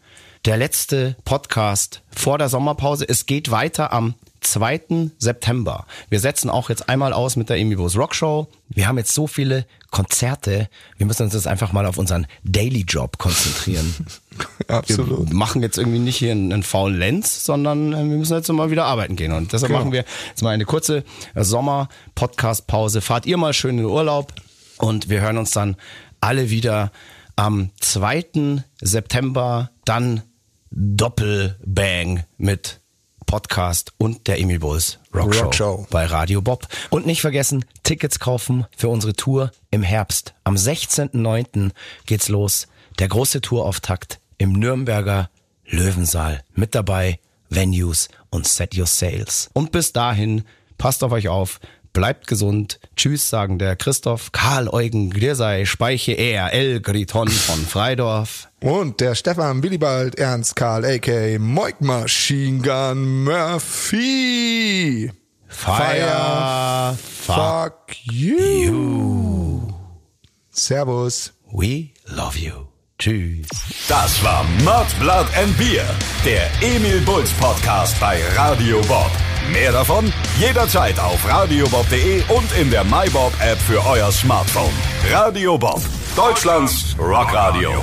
der letzte Podcast vor der Sommerpause. Es geht weiter am 2. September. Wir setzen auch jetzt einmal aus mit der Emibos Rockshow. Wir haben jetzt so viele Konzerte. Wir müssen uns jetzt einfach mal auf unseren Daily Job konzentrieren. [LAUGHS] Absolut. Wir machen jetzt irgendwie nicht hier einen, einen faulen Lenz, sondern äh, wir müssen jetzt mal wieder arbeiten gehen. Und deshalb Genau. machen wir jetzt mal eine kurze Sommer-Podcast-Pause. Fahrt ihr mal schön in den Urlaub und wir hören uns dann alle wieder am 2. September. Dann Doppelbang mit Podcast und der Emil Bulls Rockshow, Rockshow. bei Radio Bob. Und nicht vergessen, Tickets kaufen für unsere Tour im Herbst. Am 16.09. geht's los. Der große Tourauftakt im Nürnberger Löwensaal. Mit dabei Venues und Set Your Sails. Und bis dahin, passt auf euch auf, bleibt gesund. Tschüss, sagen der Christoph, Karl Eugen, Glirsei, Speiche, er, El Griton von Freidorf. Und der Stefan Willibald Ernst Karl, a.k.a. Moik Machine Gun Murphy. Fire, fuck Fuck you. Servus. We love you. Tschüss. Das war Mud, Blood and Beer, der Emil Bulls Podcast bei Radio Bob. Mehr davon jederzeit auf radiobob.de und in der MyBob App für euer Smartphone. Radio Bob, Deutschlands Rockradio.